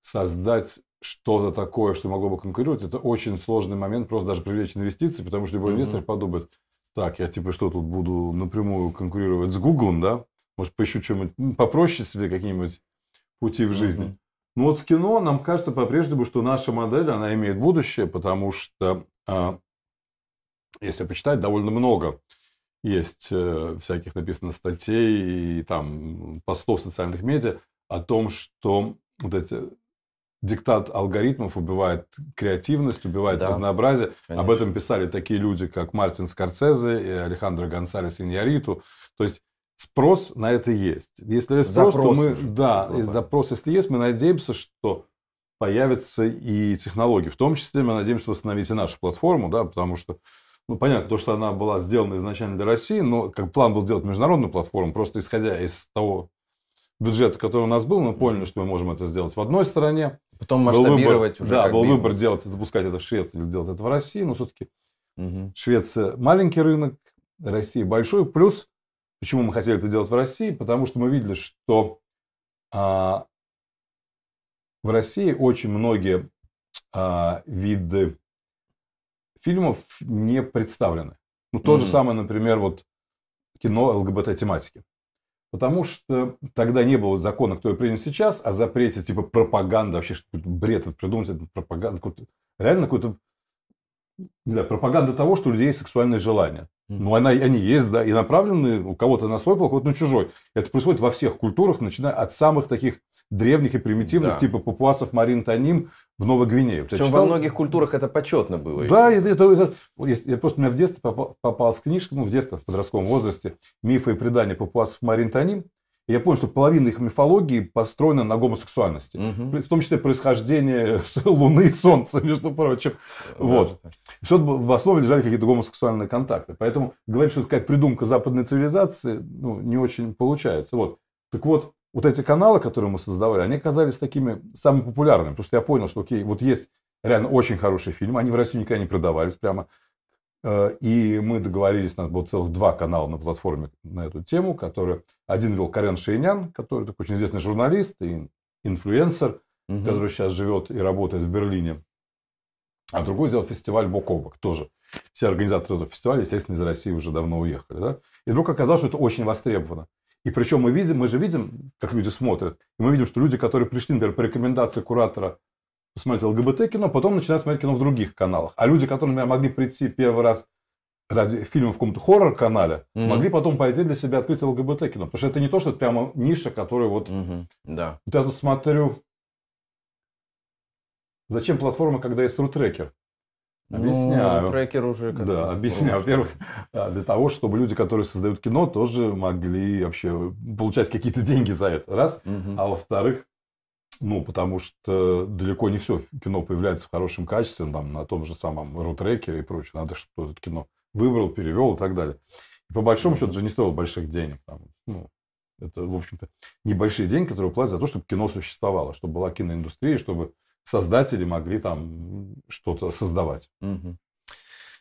Создать что-то такое, что могло бы конкурировать, это очень сложный момент, просто даже привлечь инвестиции, потому что любой Мгм. инвестор подумает, так, я типа что тут буду напрямую конкурировать с Гуглом, да? Может, поищу что-нибудь попроще себе, какие-нибудь пути в жизни. Мгм. Ну вот в кино нам кажется по-прежнему, что наша модель, она имеет будущее, потому что, а, если почитать, довольно много есть э, всяких написано статей и там постов в социальных медиа о том, что вот эти диктат алгоритмов убивает креативность, убивает Да, разнообразие. Об конечно. этом писали такие люди, как Мартин Скорсезе и Алехандро Гонсалес Иньяриту. То есть спрос на это есть. Если есть спрос, Запрос то мы, уже да, и глобальный. запрос, если есть, мы надеемся, что появятся и технологии. В том числе мы надеемся восстановить и нашу платформу, да, потому что, ну, понятно, то, что она была сделана изначально для России, но как план был сделать международную платформу, просто исходя из того бюджета, который у нас был, мы поняли, что мы можем это сделать в одной стране. Потом Был выбор- масштабировать уже Да, был бизнес. выбор делать, запускать это в Швеции или сделать это в России, но все-таки Мгм. Швеция маленький рынок, Россия большой. Плюс, почему мы хотели это делать в России? Потому что мы видели, что а, в России очень многие а, виды фильмов не представлены. Ну, то же Мгм. самое, например, вот кино ЛГБТ-тематики. Потому что тогда не было закона, который принят сейчас, о запрете типа пропаганды, вообще что-то бред это придумать, это пропаганда, какой-то- реально какой-то не знаю, пропаганда того, что у людей есть сексуальные желания. Ну, она, они есть, да, и направлены у кого-то на свой у кого-то на чужой. Это происходит во всех культурах, начиная от самых таких древних и примитивных, да. типа папуасов Марин Таним в Новой Гвинее. Причем читал? во многих культурах это почетно было. Да, это, это, это, я просто у меня в детстве попал, попалась книжка, ну, в детстве, в подростковом возрасте, «Мифы и предания папуасов Марин Таним». И я понял, что половина их мифологии построена на гомосексуальности. Угу. В том числе происхождение Луны и Солнца, между прочим. Да, вот. Да. Все в основе лежали какие-то гомосексуальные контакты. Поэтому говорить, что это какая-то придумка западной цивилизации, ну, не очень получается. Вот. Так вот, вот эти каналы, которые мы создавали, они оказались такими самыми популярными. Потому что я понял, что окей, вот есть реально очень хороший фильм. Они в России никогда не продавались прямо. Э, и мы договорились, у нас было целых два канала на платформе на эту тему, которые один вел Карен Шейнян, который такой очень известный журналист и инфлюенсер, угу. который сейчас живет и работает в Берлине. А другой сделал фестиваль бок о бок тоже. Все организаторы этого фестиваля, естественно, из России уже давно уехали. Да? И вдруг оказалось, что это очень востребовано. И причем мы видим, мы же видим, как люди смотрят. И мы видим, что люди, которые пришли, например, по рекомендации куратора посмотреть ЛГБТ-кино, потом начинают смотреть кино в других каналах. А люди, которые, например, могли прийти первый раз ради фильма в каком-то хоррор-канале, mm-hmm. могли потом пойти для себя открыть ЛГБТ-кино. Потому что это не то, что это прямо ниша, которая вот... Mm-hmm. Да. Вот я тут смотрю... Зачем платформа, когда есть рутрекер? Ну, объясняю. Ну, трекер уже как Да, объясняю. Во-первых, для того, чтобы люди, которые создают кино, тоже могли вообще получать какие-то деньги за это. Раз. Угу. А во-вторых, ну, потому что далеко не все кино появляется в хорошем качестве, там, на том же самом рутрекере и прочее. Надо, чтобы это кино выбрал, перевел и так далее. И по большому счету же не стоило больших денег. Там, ну, это, в общем-то, небольшие деньги, которые платят за то, чтобы кино существовало, чтобы была киноиндустрия, чтобы создатели могли там что-то создавать. Угу.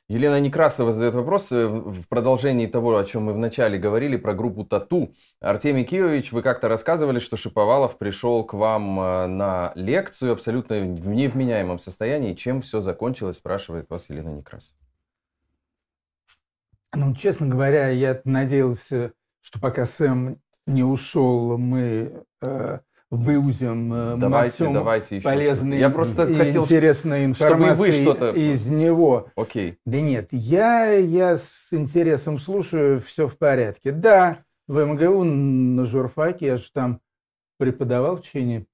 Елена Некрасова задает вопрос э, в продолжении того, о чем мы вначале говорили, про группу «Тату». Артемий Киевич, вы как-то рассказывали, что Шиповалов пришел к вам э, на лекцию абсолютно в невменяемом состоянии. Чем все закончилось, спрашивает вас Елена Некрасова. Ну, честно говоря, я надеялся, что пока Сэм не ушел, мы э, выузим э, давайте, давайте еще полезной я просто и хотел, интересной информации что из него. Окей. Да нет, я, я с интересом слушаю, все в порядке. Да, в МГУ на журфаке, я же там преподавал в течение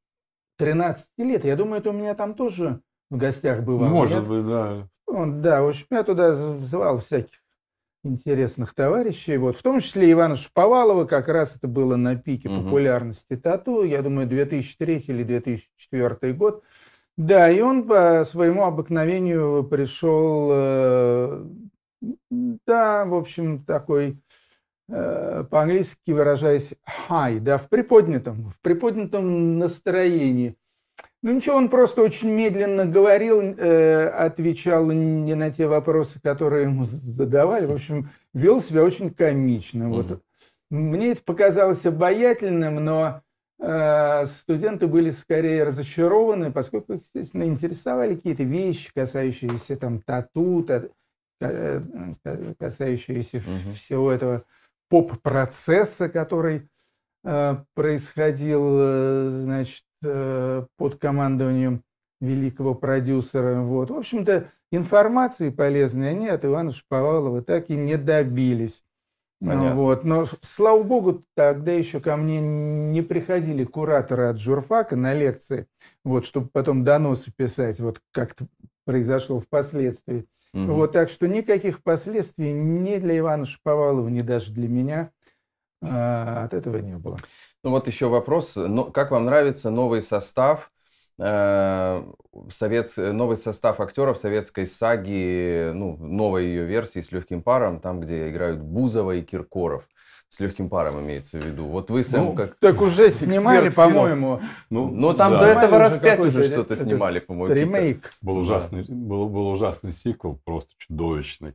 13 лет. Я думаю, это у меня там тоже в гостях бывало. Может нет? быть, да. Он, да, в общем, я туда звал всяких интересных товарищей. Вот, в том числе Ивана Шаповалова, как раз это было на пике угу. популярности тату, я думаю, 2003 или 2004 год. Да, и он по своему обыкновению пришел, э, да, в общем, такой, э, по-английски выражаясь, high, да, в приподнятом, в приподнятом настроении. Ну ничего, он просто очень медленно говорил, э, отвечал не на те вопросы, которые ему задавали. В общем, вел себя очень комично. Угу. Вот. Мне это показалось обаятельным, но э, студенты были скорее разочарованы, поскольку, естественно, интересовали какие-то вещи, касающиеся там тату, та, э, касающиеся угу. всего этого поп-процесса, который э, происходил, э, значит, Э, под командованием великого продюсера. Вот. В общем-то, информации полезной они от Ивана Шаповалова так и не добились. Понятно. Вот. Но, слава богу, тогда еще ко мне не приходили кураторы от журфака на лекции, вот, чтобы потом доносы писать, вот как это произошло впоследствии. Угу. Вот, так что никаких последствий ни для Ивана Шаповалова, ни даже для меня а, от этого не было. Ну вот еще вопрос. Как вам нравится новый состав? Э, совет, новый состав актеров советской саги, ну, новой ее версии с легким паром, там, где играют Бузова и Киркоров. С легким паром имеется в виду. Вот вы, Сэм, ну, как Так уже снимали, по-моему. Ну, ну там да. до этого раз пять уже что-то снимали, по-моему. Ремейк. Был ужасный, да. был, был ужасный сиквел, просто чудовищный.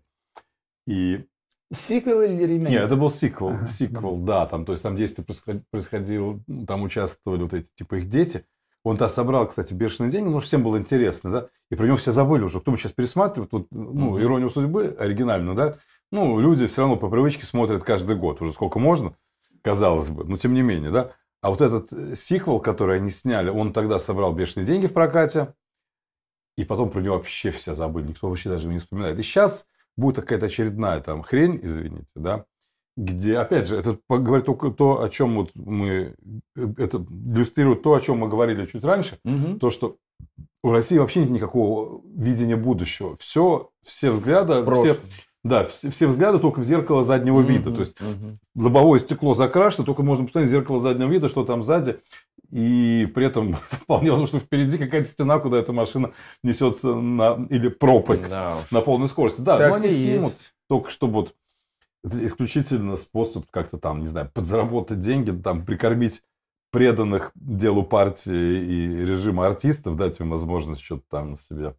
И Сиквел или ремейк? Нет, это был сиквел. Ага. Сиквел, да. Там, то есть там действие происходило, там участвовали вот эти, типа, их дети. Он то собрал, кстати, бешеные деньги, потому что всем было интересно, да. И про него все забыли уже. Кто сейчас пересматривает, вот, ну, угу. иронию судьбы оригинальную, да. Ну, люди все равно по привычке смотрят каждый год, уже сколько можно, казалось бы, но тем не менее, да. А вот этот э, сиквел, который они сняли, он тогда собрал бешеные деньги в прокате. и потом про него вообще все забыли, никто вообще даже не вспоминает. И сейчас будет какая-то очередная там хрень, извините, да, где, опять же, это говорит только то, о чем вот мы, это иллюстрирует то, о чем мы говорили чуть раньше, угу. то, что у России вообще нет никакого видения будущего. Все, все взгляды, все, да, все, все взгляды только в зеркало заднего mm-hmm, вида. То есть mm-hmm. лобовое стекло закрашено, только можно посмотреть в зеркало заднего вида, что там сзади. И при этом вполне возможно, что впереди какая-то стена, куда эта машина несется на, или пропасть да. на полной скорости. Да, так но они снимут есть. только чтобы вот исключительно способ как-то там, не знаю, подзаработать деньги, там, прикормить преданных делу партии и режима артистов, дать им возможность что-то там себе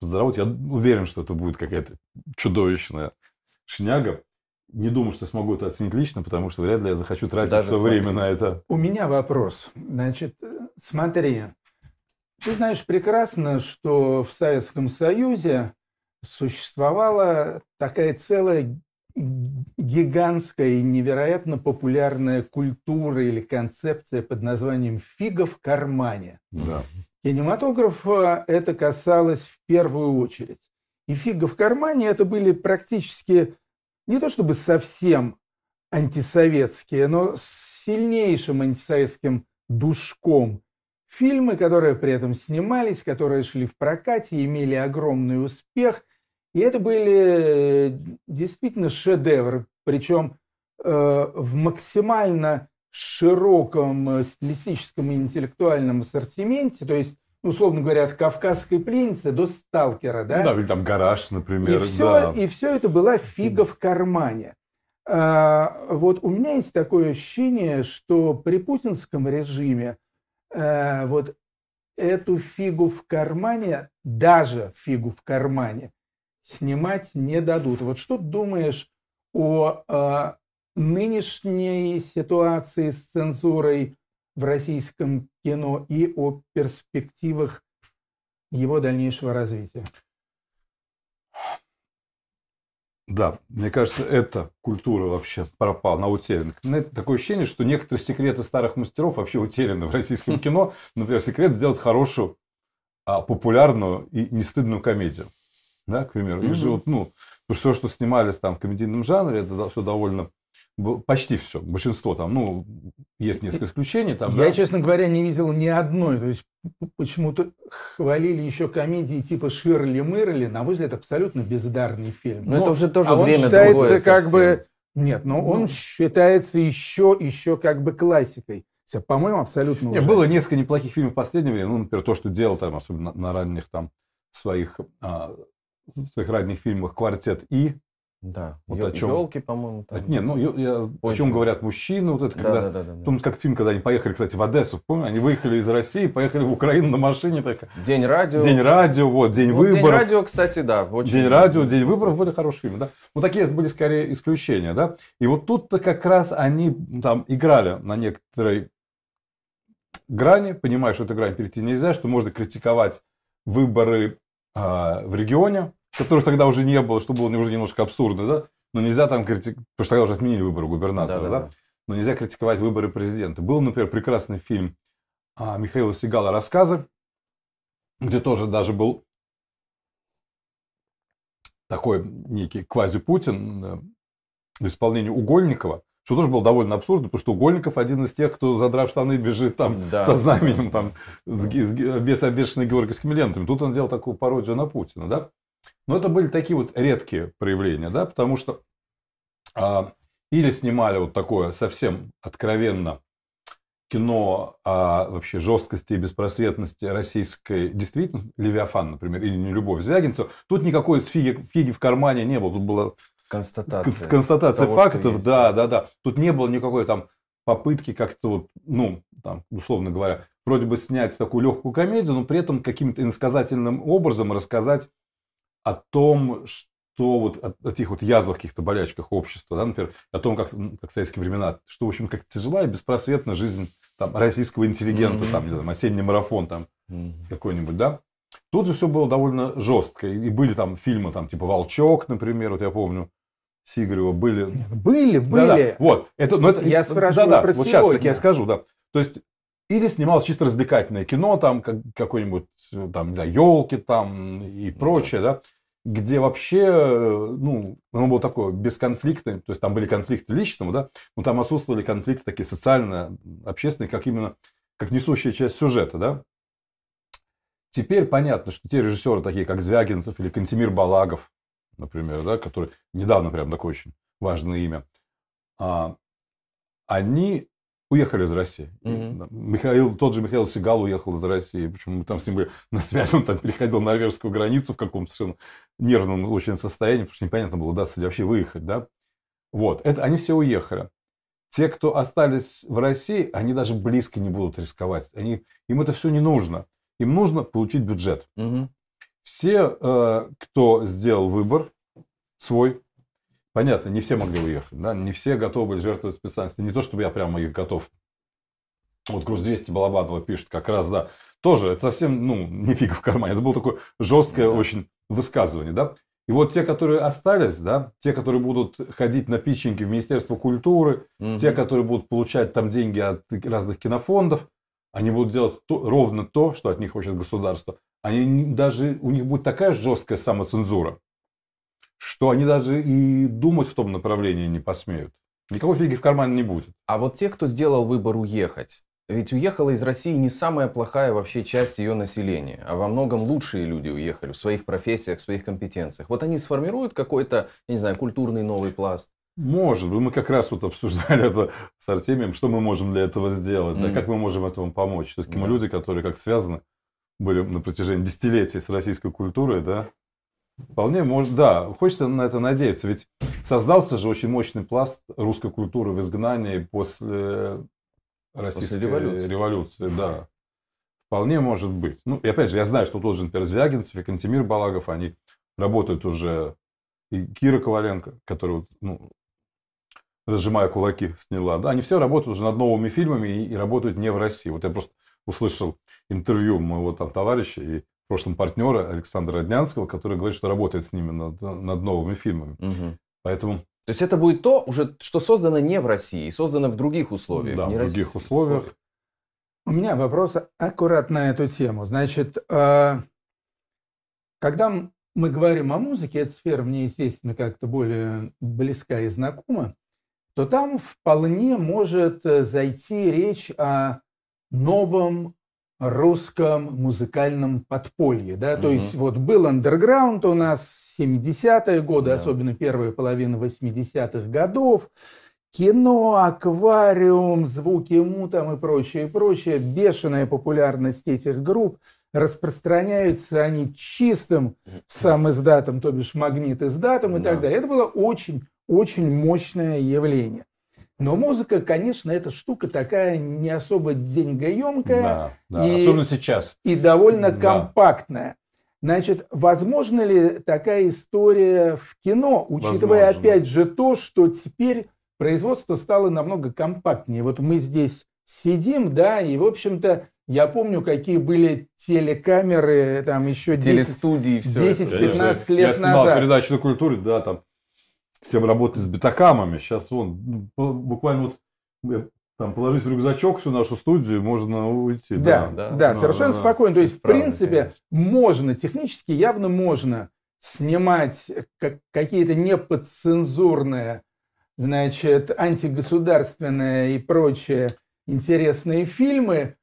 поздоровать. Я уверен, что это будет какая-то чудовищная шняга. Не думаю, что смогу это оценить лично, потому что вряд ли я захочу тратить Даже свое смотри. время на это. У меня вопрос. Значит, смотри, ты знаешь прекрасно, что в Советском Союзе существовала такая целая гигантская и невероятно популярная культура или концепция под названием «фига в кармане». Да. Кинематографа это касалось в первую очередь. И «фига в кармане» это были практически не то чтобы совсем антисоветские, но с сильнейшим антисоветским душком. Фильмы, которые при этом снимались, которые шли в прокате, имели огромный успех – и это были э, действительно шедевры, причем э, в максимально широком э, стилистическом и интеллектуальном ассортименте, то есть, условно говоря, от «Кавказской пленницы» до «Сталкера». Да, ну да или там «Гараж», например. И все, да. и все это была фига в кармане. А, вот у меня есть такое ощущение, что при путинском режиме а, вот эту фигу в кармане, даже фигу в кармане, снимать не дадут. Вот что думаешь о э, нынешней ситуации с цензурой в российском кино и о перспективах его дальнейшего развития? Да, мне кажется, эта культура вообще пропала, она утеряна. Такое ощущение, что некоторые секреты старых мастеров вообще утеряны в российском кино. Например, секрет сделать хорошую, а, популярную и не стыдную комедию да, к примеру. Mm-hmm. И же вот, ну, все, что снимались там в комедийном жанре, это все довольно почти все, большинство там, ну, есть несколько исключений. Там, Я, да. честно говоря, не видел ни одной. То есть почему-то хвалили еще комедии типа Ширли Мырли. На мой взгляд, абсолютно бездарный фильм. Но, но это уже тоже а время он считается как совсем. бы... Нет, но ну. он считается еще, еще как бы классикой. По-моему, абсолютно Нет, Было несколько неплохих фильмов в последнее время. Ну, например, то, что делал там, особенно на, ранних там своих а, своих ранних фильмах «Квартет И». Да, вот о чем... елки, по-моему. Там... Не, ну, я, о чем говорят мужчины, вот это, когда... Да, да, да, да, Помню, как фильм, когда они поехали, кстати, в Одессу, помню, они выехали из России, поехали в Украину на машине. Так... День радио. День радио, вот, День вот выборов. День радио, кстати, да. Очень... День радио, День выборов были хорошие фильмы, да. Вот такие это были скорее исключения, да. И вот тут-то как раз они там играли на некоторой грани, понимая, что эту грань перейти нельзя, что можно критиковать выборы а, в регионе, которых тогда уже не было, что было уже немножко абсурдно, да? Но нельзя там критиковать, потому что тогда уже отменили выборы губернатора, да? да, да. Но нельзя критиковать выборы президента. Был, например, прекрасный фильм а, Михаила Сигала «Рассказы», где тоже даже был такой некий квази-Путин в исполнении Угольникова, что тоже было довольно абсурдно, потому что Угольников один из тех, кто, задрав штаны, бежит там да. со знаменем, там, с, с, без обвешанной георгиевскими лентами. Тут он делал такую пародию на Путина, да? Но это были такие вот редкие проявления, да, потому что а, или снимали вот такое совсем откровенно кино о вообще жесткости и беспросветности российской действительности, Левиафан, например, или не Любовь Звягинцева, тут никакой фиги, фиги в кармане не было, тут была констатация, констатация того, фактов, да, да, да. Тут не было никакой там попытки как-то вот, ну, там, условно говоря, вроде бы снять такую легкую комедию, но при этом каким-то иносказательным образом рассказать о том, что вот о, о тех вот язвах, каких-то болячках общества, да, например, о том, как, как в советские времена, что, в общем, как тяжела и беспросветна жизнь там, российского интеллигента, mm-hmm. там, не знаю, осенний марафон там mm-hmm. какой-нибудь, да. Тут же все было довольно жестко. И были там фильмы, там, типа «Волчок», например, вот я помню, Сигарева были. Были, были. Да, да. Вот. Это, ну, это, я спрашиваю да, да. про вот сейчас так я скажу, да. То есть Или снималось чисто развлекательное кино, там как, какой-нибудь, там, не знаю, елки там и прочее, да, где вообще, ну, оно было такое бесконфликтное, то есть там были конфликты личного, да, но там отсутствовали конфликты такие социально общественные, как именно, как несущая часть сюжета, да. Теперь понятно, что те режиссеры, такие как Звягинцев или Кантемир Балагов, например, да, который недавно прям такое очень важное имя, а, они уехали из России. Mm-hmm. Михаил, тот же Михаил Сигал уехал из России. Почему мы там с ним были на связи, он там переходил норвежскую границу в каком-то совершенно нервном очень состоянии, потому что непонятно было, удастся ли вообще выехать, да. Вот, это, они все уехали. Те, кто остались в России, они даже близко не будут рисковать. Они, им это все не нужно. Им нужно получить бюджет. Мгм. Все, э, кто сделал выбор свой, понятно, не все могли уехать, да, не все готовы были жертвовать специальностью. Не то, чтобы я прямо их готов. Вот груз 200 Балабанова пишет как раз, да, тоже, это совсем, ну, не фига в кармане. Это было такое жесткое Да. очень высказывание, да. И вот те, которые остались, да, те, которые будут ходить на питчинги в Министерство культуры, Мгм. те, которые будут получать там деньги от разных кинофондов, они будут делать то- ровно то, что от них хочет государство. Они даже у них будет такая жесткая самоцензура, что они даже и думать в том направлении не посмеют. Никакой фиги в кармане не будет. А вот те, кто сделал выбор уехать, ведь уехала из России не самая плохая вообще часть ее населения, а во многом лучшие люди уехали в своих профессиях, в своих компетенциях. Вот они сформируют какой-то, я не знаю, культурный новый пласт. Может быть, мы как раз вот обсуждали это с Артемием, что мы можем для этого сделать, да, Мгм. как мы можем этому помочь. Все-таки мы Да. люди, которые как связаны были на протяжении десятилетий с российской культурой, да. Вполне может, да, хочется на это надеяться, ведь создался же очень мощный пласт русской культуры в изгнании после российской революции. революции, да. Вполне может быть. Ну, и опять же, я знаю, что тот же, например, Звягинцев и Кантемир Балагов, они работают уже, и Кира Коваленко, который, вот, ну, разжимая кулаки, сняла. Да, они все работают уже над новыми фильмами и, и работают не в России. Вот я просто услышал интервью моего там товарища и прошлом партнера Александра Роднянского, который говорит, что работает с ними над, над новыми фильмами. Мгм. Поэтому То есть это будет то, уже, что создано не в России, создано в других условиях. да, не в других российских условиях. У меня вопрос аккуратно на эту тему. Значит, э, когда мы говорим о музыке, эта сфера мне, естественно, как-то более близка и знакома, то там вполне может э, зайти речь о новом русском музыкальном подполье. Да? То Мгм. есть вот был андерграунд у нас 70-е годы, Да. особенно первая половина 80-х годов, кино, аквариум, звуки му там и прочее, и прочее, бешеная популярность этих групп, распространяются они чистым сам издатом, то бишь магнит издатом и Да. так далее. Это было очень, очень мощное явление. Но музыка, конечно, эта штука такая не особо деньгоемкая Да, да. И- Особенно сейчас. и довольно Да. компактная. Значит, возможно ли такая история в кино, учитывая Возможно. опять же то, что теперь производство стало намного компактнее. Вот мы здесь сидим, да, и, в общем-то, я помню, какие были телекамеры там еще 10, Телестудии, все 10, это. Я- 15 я, лет я снимал назад. передачу на культуре, да, там все работали с бетакамами. Сейчас вон, ну, буквально вот э, там положить в рюкзачок всю нашу студию, можно уйти. Да, да, да, да, совершенно да, да. спокойно. То есть, в принципе, конечно. можно, технически явно можно снимать как- какие-то неподцензурные, значит, антигосударственные и прочие интересные фильмы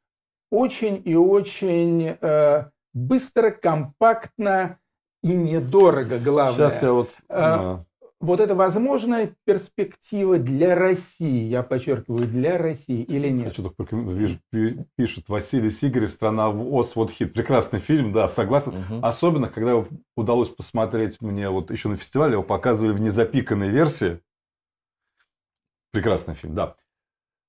очень и очень э, быстро, компактно и недорого, главное. Сейчас я вот... Да. Вот это возможная перспектива для России, я подчеркиваю, для России или нет? Хочу только вижу, пи- пишет Василий Сигарев «Страна в ОС». Вот хит. Прекрасный фильм, да, согласен. Мгм. Особенно, когда его удалось посмотреть мне вот еще на фестивале, его показывали в незапиканной версии. Прекрасный фильм, да.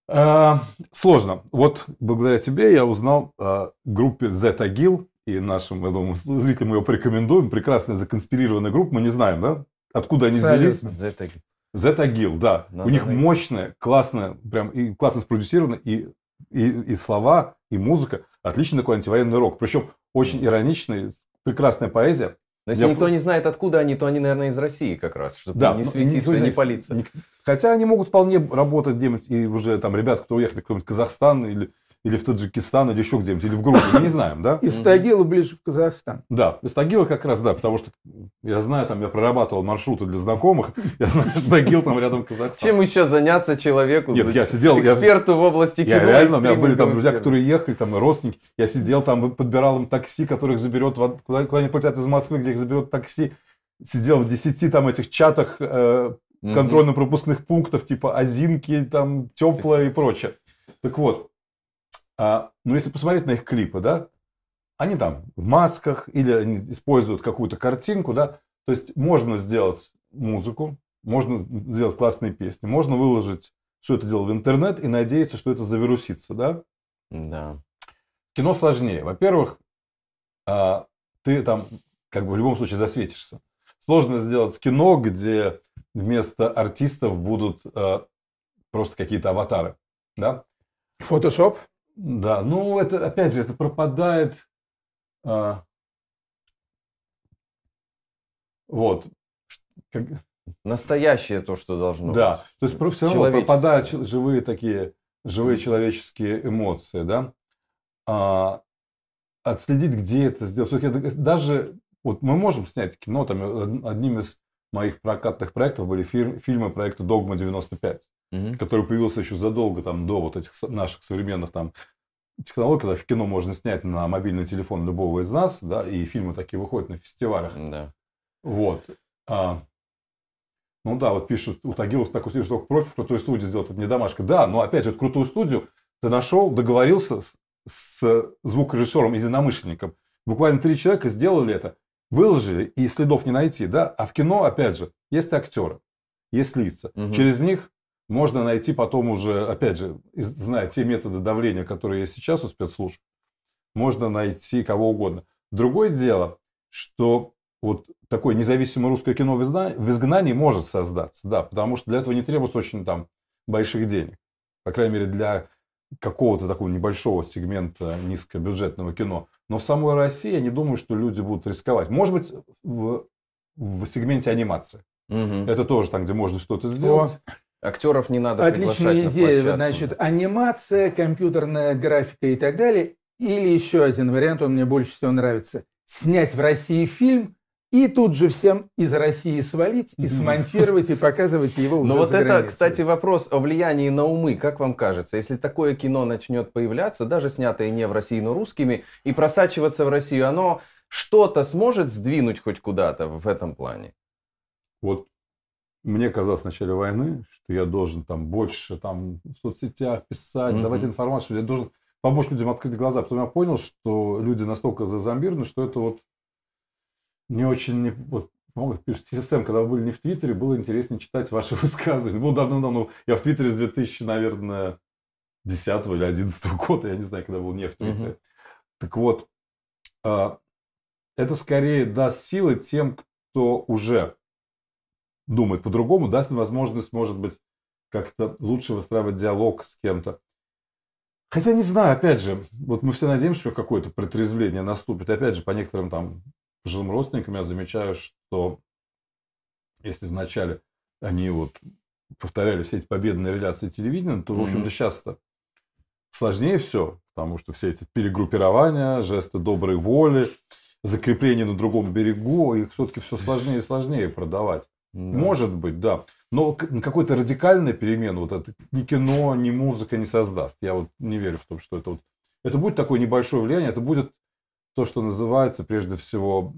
А, сложно. Вот благодаря тебе я узнал о группе Z Agil, и нашим, я думаю, зрителям ее порекомендуем. Прекрасная законспирированная группа, мы не знаем, да? Откуда они взялись? Agil, да. Надо У них найти. мощная, классная, прям и классно спродюсировано, и, и, и слова, и музыка. Отличный такой антивоенный рок. Причем очень ироничный, прекрасная поэзия. Но если Я никто не знает, откуда они, то они, наверное, из России как раз, чтобы не ну, светиться не знает, палиться. Хотя они могут вполне работать где-нибудь, и уже там ребята, кто уехали, какой-нибудь Казахстан или, или в Таджикистан, или еще где-нибудь, или в Грузию, мы не знаем, да? Из Тагила ближе в Казахстан. Да, из Тагила как раз, да, потому что я знаю, там я прорабатывал маршруты для знакомых, я знаю, что Тагил там рядом Казахстан. Чем еще заняться человеку? Нет, я сидел, я- эксперту в области кино. Я реально, у меня были там друзья, которые ехали, там и родственники. Я сидел там, подбирал им такси, которых заберет, куда, куда они полетят из Москвы, где их заберет такси. Сидел в 10 там этих чатах э, контрольно-пропускных пунктов, типа Озинки, там, Теплое и прочее. Так вот, а, ну если посмотреть на их клипы, да, они там в масках или они используют какую-то картинку, да, то есть можно сделать музыку, можно сделать классные песни, можно выложить все это дело в интернет и надеяться, что это завирусится, да. Да. Кино сложнее. Во-первых, а, ты там как бы в любом случае засветишься. Сложно сделать кино, где вместо артистов будут а, просто какие-то аватары, да. Фотошоп. Да, ну это опять же это пропадает. а, вот. Как- Настоящее то, что должно да, быть. то есть все равно пропадают живые такие, живые человеческие эмоции, да. А, отследить, где это сделать. Это- даже вот мы можем снять кино, там од- одним из моих прокатных проектов были фир- фильмы проекта «Догма 95», Мгм. который появился еще задолго там, до вот этих наших современных там технологий, когда в кино можно снять на мобильный телефон любого из нас, да, и фильмы такие выходят на фестивалях. Да. Вот. А, ну да, вот пишут, у Тагилов такой студии, что профи в крутой студии сделать, это не домашка. Да, но опять же, крутую студию ты нашел, договорился с, с звукорежиссером, единомышленником. Буквально три человека сделали это, выложили, и следов не найти, да. А в кино, опять же, есть актеры, есть лица. Мгм. Через них можно найти потом уже, опять же, зная те методы давления, которые есть сейчас у спецслужб, можно найти кого угодно. Другое дело, что вот такое независимое русское кино в изгнании может создаться, да, потому что для этого не требуется очень там больших денег. По крайней мере, для какого-то такого небольшого сегмента низкобюджетного кино. Но в самой России я не думаю, что люди будут рисковать. Может быть, в, в сегменте анимации. Мгм. Это тоже там, где можно что-то сделать. Актеров не надо приглашать Отличная на идея. площадку. Значит, анимация, компьютерная графика и так далее. Или еще один вариант, он мне больше всего нравится. Снять в России фильм и тут же всем из России свалить и смонтировать и показывать его уже Но вот за это, границей. кстати, вопрос о влиянии на умы. Как вам кажется, если такое кино начнет появляться, даже снятое не в России, но русскими, и просачиваться в Россию, оно что-то сможет сдвинуть хоть куда-то в этом плане? Вот мне казалось в начале войны, что я должен там больше там в соцсетях писать, Мгм. давать информацию, что я должен помочь людям открыть глаза. Потом я понял, что люди настолько зазомбированы, что это вот не очень... не- Вот, пишет ССМ, когда вы были не в Твиттере, было интереснее читать ваши высказывания. Было давно-давно. Я в Твиттере с 2000, наверное, 10 или 11 года, я не знаю, когда был не в Твиттере. Мгм. Так вот, а, это скорее даст силы тем, кто уже думает по-другому, даст возможность, может быть, как-то лучше выстраивать диалог с кем-то. Хотя не знаю, опять же, вот мы все надеемся, что какое-то протрезвление наступит. Опять же, по некоторым там пожилым родственникам я замечаю, что если вначале они вот повторяли все эти победные реляции телевидения, то, в общем-то, сейчас-то сложнее все, потому что все эти перегруппирования, жесты доброй воли, закрепление на другом берегу, их все-таки все сложнее и сложнее продавать. Да. Может быть, да. Но какой-то радикальной перемены вот это ни кино, ни музыка не создаст. Я вот не верю в том, что это вот... Это будет такое небольшое влияние, это будет то, что называется прежде всего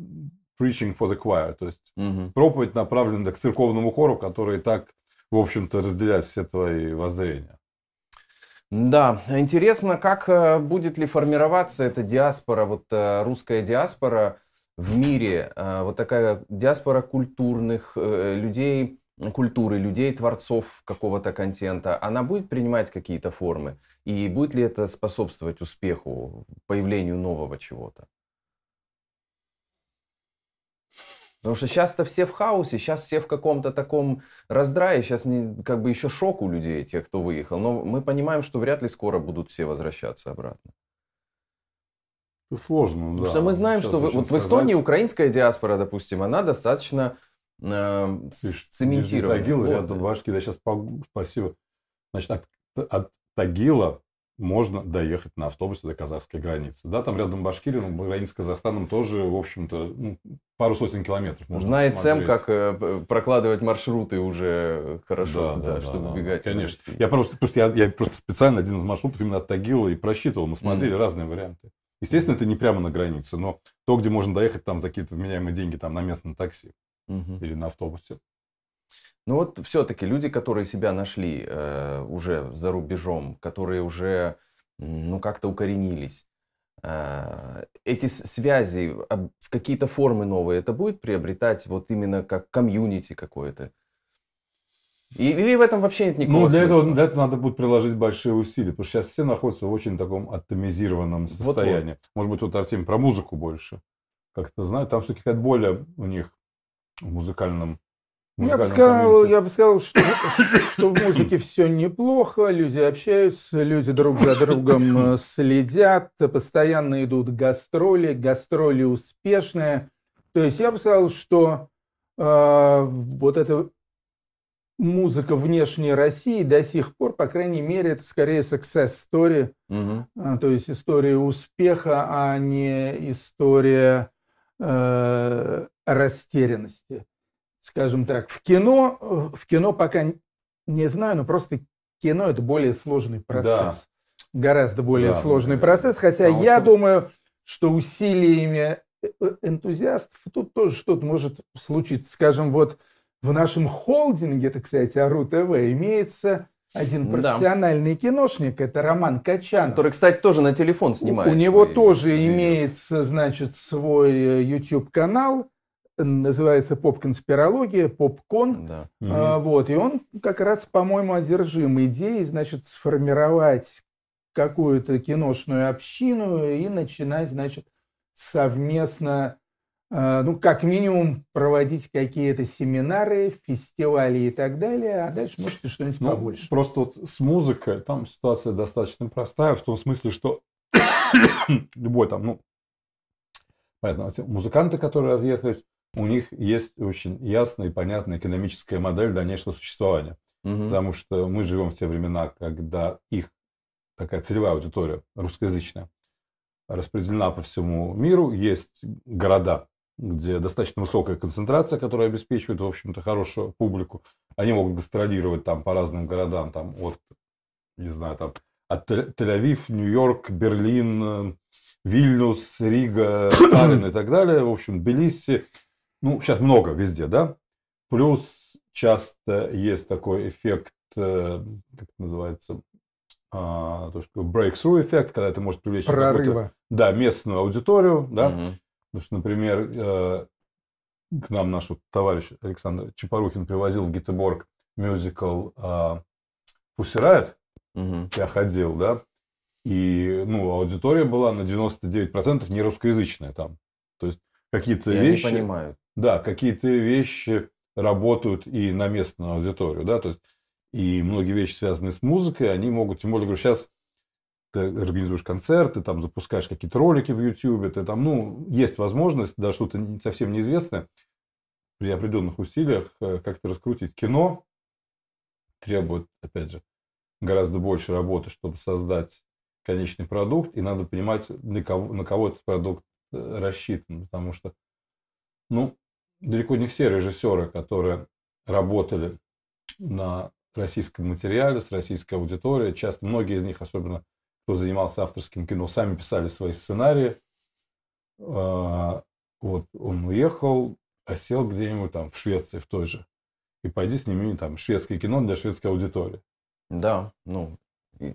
preaching for the choir, то есть Мгм. проповедь направлена к церковному хору, который и так, в общем-то, разделяет все твои воззрения. Да, интересно, как э, будет ли формироваться эта диаспора, вот э, русская диаспора в мире, э, вот такая диаспора культурных людей, культуры, людей, творцов какого-то контента, она будет принимать какие-то формы? И будет ли это способствовать успеху, появлению нового чего-то? Потому что сейчас-то все в хаосе, сейчас все в каком-то таком раздрае, сейчас не, как бы еще шок у людей, тех, кто выехал. Но мы понимаем, что вряд ли скоро будут все возвращаться обратно. Это сложно, Потому да. что мы знаем, Сейчас что вы- вот в Эстонии сказать. украинская диаспора, допустим, она достаточно э, Видишь, цементирована. Нижний Тагил, плотная. рядом Башки, да, сейчас спасибо. Значит, от, от Тагила можно доехать на автобусе до казахской границы. Да, там рядом Башкирия, но граница с Казахстаном тоже, в общем-то, ну, пару сотен километров. Можно Знает Сэм, как э, прокладывать маршруты уже хорошо, да, да, да чтобы да, убегать. Конечно. Я просто, просто, я, я просто специально один из маршрутов именно от Тагила и просчитывал. Мы смотрели mm-hmm. разные варианты. Естественно, это не прямо на границе, но то, где можно доехать там за какие-то вменяемые деньги, там на местном такси mm-hmm. или на автобусе. Ну вот все-таки люди, которые себя нашли э, уже за рубежом, которые уже ну как-то укоренились, э, эти связи в какие-то формы новые, это будет приобретать вот именно как комьюнити какое-то? Или в этом вообще нет никакого Ну, для смысла? этого, для этого надо будет приложить большие усилия, потому что сейчас все находятся в очень таком атомизированном состоянии. Вот -вот. Может быть, вот Артем про музыку больше как-то знает. Там все-таки какая-то более у них в музыкальном я бы, сказал, я бы сказал, что, что в музыке все неплохо, люди общаются, люди друг за другом э, следят, постоянно идут гастроли, гастроли успешные. То есть я бы сказал, что э, вот эта музыка внешней России до сих пор, по крайней мере, это скорее success story, угу. то есть история успеха, а не история э, растерянности скажем так, в кино, э, в кино пока не знаю, но просто кино это более сложный процесс. Да. Гораздо более да, сложный процесс, хотя Потому я что... думаю, что усилиями э, э, энтузиастов тут тоже что-то может случиться. Скажем, вот в нашем холдинге, это, кстати, АРУ ТВ, имеется один профессиональный да. киношник, это Роман Качан. Который, кстати, тоже на телефон снимает. У него тоже видео. имеется, значит, свой YouTube-канал называется поп-конспирология, поп-кон. Да. А, вот, и он как раз, по-моему, одержим идеей, значит, сформировать какую-то киношную общину и начинать, значит, совместно, ну, как минимум, проводить какие-то семинары, фестивали и так далее, а дальше, может, что-нибудь ну, побольше. Просто вот с музыкой там ситуация достаточно простая, в том смысле, что любой там, ну, Понятно, музыканты, которые разъехались, у них есть очень ясная и понятная экономическая модель дальнейшего существования. Угу. Потому что мы живем в те времена, когда их такая целевая аудитория русскоязычная распределена по всему миру. Есть города, где достаточно высокая концентрация, которая обеспечивает, в общем-то, хорошую публику. Они могут гастролировать там по разным городам, там от, не знаю, там от Тель-Авив, Нью-Йорк, Берлин, Вильнюс, Рига, Таллин и так далее. В общем, Тбилиси, ну, сейчас много везде, да. Плюс часто есть такой эффект, э, как это называется, а, то, что breakthrough эффект, когда это может привлечь Прорыва. Да, местную аудиторию, да. Угу. Потому что, например, э, к нам наш товарищ Александр Чапарухин привозил в Гетеборг мюзикл Pussy Riot. Угу. Я ходил, да. И, ну, аудитория была на 99% не русскоязычная там. То есть какие-то вещи... не понимают. Да, какие-то вещи работают и на местную аудиторию, да, то есть и многие вещи, связанные с музыкой, они могут, тем более, говорю, сейчас ты организуешь концерты, там запускаешь какие-то ролики в YouTube, ты там, ну, есть возможность, да, что-то совсем неизвестное, при определенных усилиях э, как-то раскрутить кино, требует, опять же, гораздо больше работы, чтобы создать конечный продукт, и надо понимать, на кого, на кого этот продукт э, рассчитан, потому что, ну, далеко не все режиссеры, которые работали на российском материале, с российской аудиторией, часто многие из них, особенно кто занимался авторским кино, сами писали свои сценарии. А, вот он уехал, осел где-нибудь там в Швеции в той же. И пойди сними там шведское кино для шведской аудитории. Да, ну,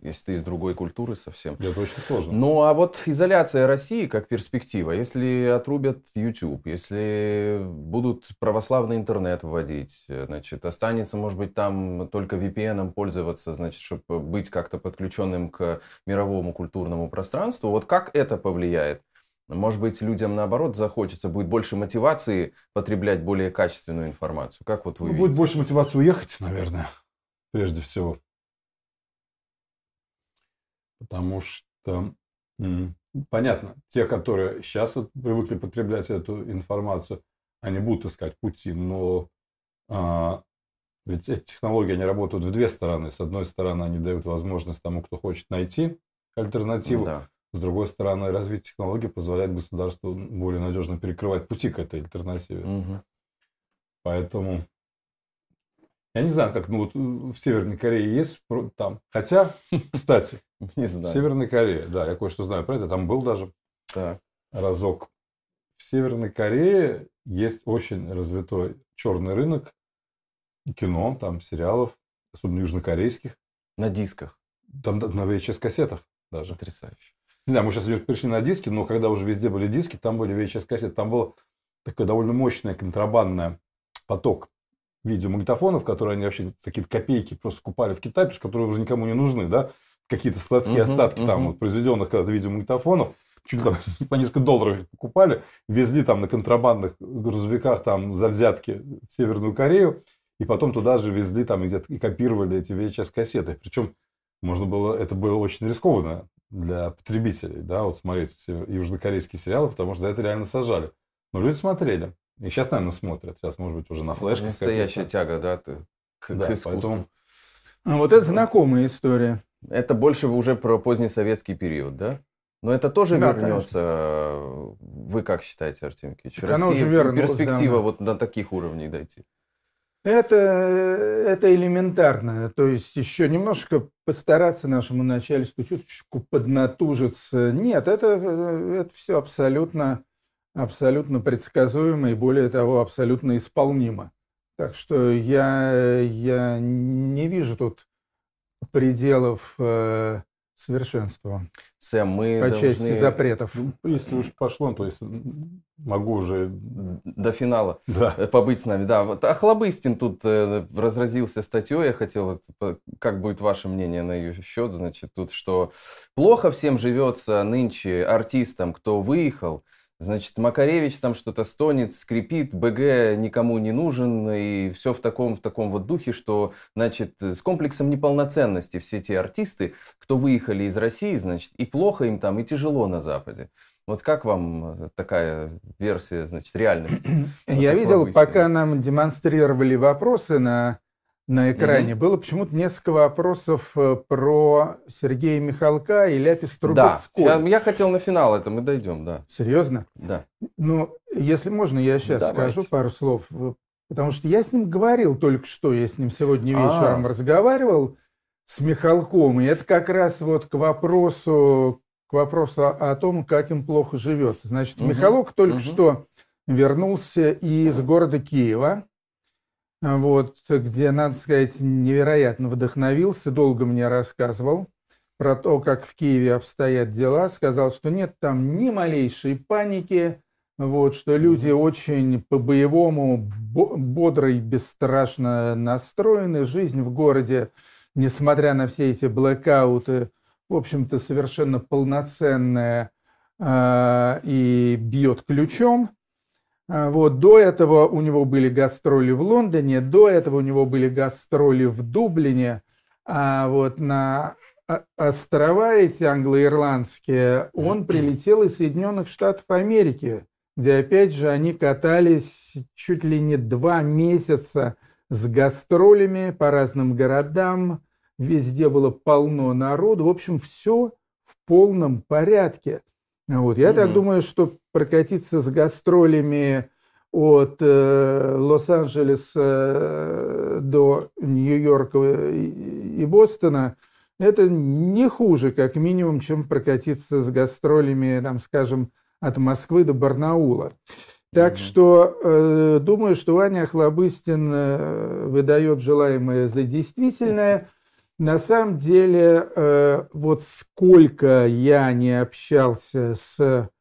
если ты из другой культуры совсем. Это очень сложно. Ну, а вот изоляция России как перспектива, если отрубят YouTube, если будут православный интернет вводить, значит, останется, может быть, там только VPN пользоваться, значит, чтобы быть как-то подключенным к мировому культурному пространству, вот как это повлияет? Может быть, людям наоборот захочется, будет больше мотивации потреблять более качественную информацию. Как вот вы ну, Будет больше мотивации уехать, наверное, прежде всего. Потому что, понятно, те, которые сейчас привыкли потреблять эту информацию, они будут искать пути, но а, ведь эти технологии, они работают в две стороны. С одной стороны, они дают возможность тому, кто хочет найти альтернативу. Да. С другой стороны, развитие технологий позволяет государству более надежно перекрывать пути к этой альтернативе. Угу. Поэтому я не знаю, как ну вот в Северной Корее есть там. Хотя, кстати, не знаю. Северной Корее, да, я кое-что знаю про это. Там был даже так. разок. В Северной Корее есть очень развитой черный рынок кино, там сериалов, особенно южнокорейских. На дисках. Там на VHS-кассетах даже. Потрясающе. Не знаю, мы сейчас перешли на диски, но когда уже везде были диски, там были VHS-кассеты. Там был такой довольно мощный контрабандный поток видеомагнитофонов, которые они вообще за какие-то копейки просто купали в Китае, потому что которые уже никому не нужны, да, какие-то складские uh-huh, остатки uh-huh. там вот, произведенных когда-то видеомагнитофонов, чуть ли там по несколько долларов их покупали, везли там на контрабандных грузовиках там за взятки в Северную Корею, и потом туда же везли там и, и копировали эти VHS-кассеты. Причем можно было, это было очень рискованно для потребителей, да, вот смотреть все южнокорейские сериалы, потому что за это реально сажали. Но люди смотрели. И сейчас, наверное, смотрят. Сейчас, может быть, уже на флешке. Настоящая тяга, да, ты, к, да, к искусству. Поэтому... А вот это знакомая история. Это больше уже про поздний советский период, да? Но это тоже да, вернется. Конечно. Вы как считаете, Артем Кич? Россия, уже вернулась, перспектива да. вот на таких уровней дойти? Это, это элементарно. То есть еще немножко постараться нашему начальству чуточку поднатужиться. Нет, это, это все абсолютно абсолютно предсказуемо и, более того, абсолютно исполнимо. Так что я, я не вижу тут пределов э, совершенства. Сэм, мы по должны... части запретов. Ну, если уж пошло, то есть могу уже до финала да. Побыть с нами. Да, вот Охлобыстин тут э, разразился статьей. Я хотел, как будет ваше мнение на ее счет? Значит, тут что плохо всем живется нынче артистам, кто выехал Значит, Макаревич там что-то стонет, скрипит, БГ никому не нужен, и все в таком, в таком вот духе, что, значит, с комплексом неполноценности все те артисты, кто выехали из России, значит, и плохо им там, и тяжело на Западе. Вот как вам такая версия, значит, реальности? Я видел, пока нам демонстрировали вопросы на на экране угу. было почему-то несколько вопросов э, про Сергея Михалка и Ляпис Трубецкой. Да, я хотел на финал это, мы дойдем, да. Серьезно? Да. Ну, если можно, я сейчас Давайте. скажу пару слов. Потому что я с ним говорил только что, я с ним сегодня вечером А-а-а. разговаривал с Михалком, и это как раз вот к вопросу, к вопросу о том, как им плохо живется. Значит, угу. Михалок только угу. что вернулся из города Киева, вот, где, надо сказать, невероятно вдохновился, долго мне рассказывал про то, как в Киеве обстоят дела, сказал, что нет там ни малейшей паники, вот, что люди очень по-боевому, бодро и бесстрашно настроены. Жизнь в городе, несмотря на все эти блэкауты, в общем-то, совершенно полноценная э, и бьет ключом. А, вот, до этого у него были гастроли в Лондоне, до этого у него были гастроли в Дублине, а вот на острова эти англо-ирландские он прилетел из Соединенных Штатов Америки, где опять же они катались чуть ли не два месяца с гастролями по разным городам, везде было полно народу, в общем, все в полном порядке. Вот. Я mm-hmm. так думаю, что прокатиться с гастролями от э, Лос-Анджелеса э, до Нью-Йорка и, Бостона это не хуже, как минимум, чем прокатиться с гастролями, там, скажем, от Москвы до Барнаула. Так mm-hmm. что э, думаю, что Ваня Охлобыстин э, выдает желаемое за действительное. На самом деле, э, вот сколько я не общался с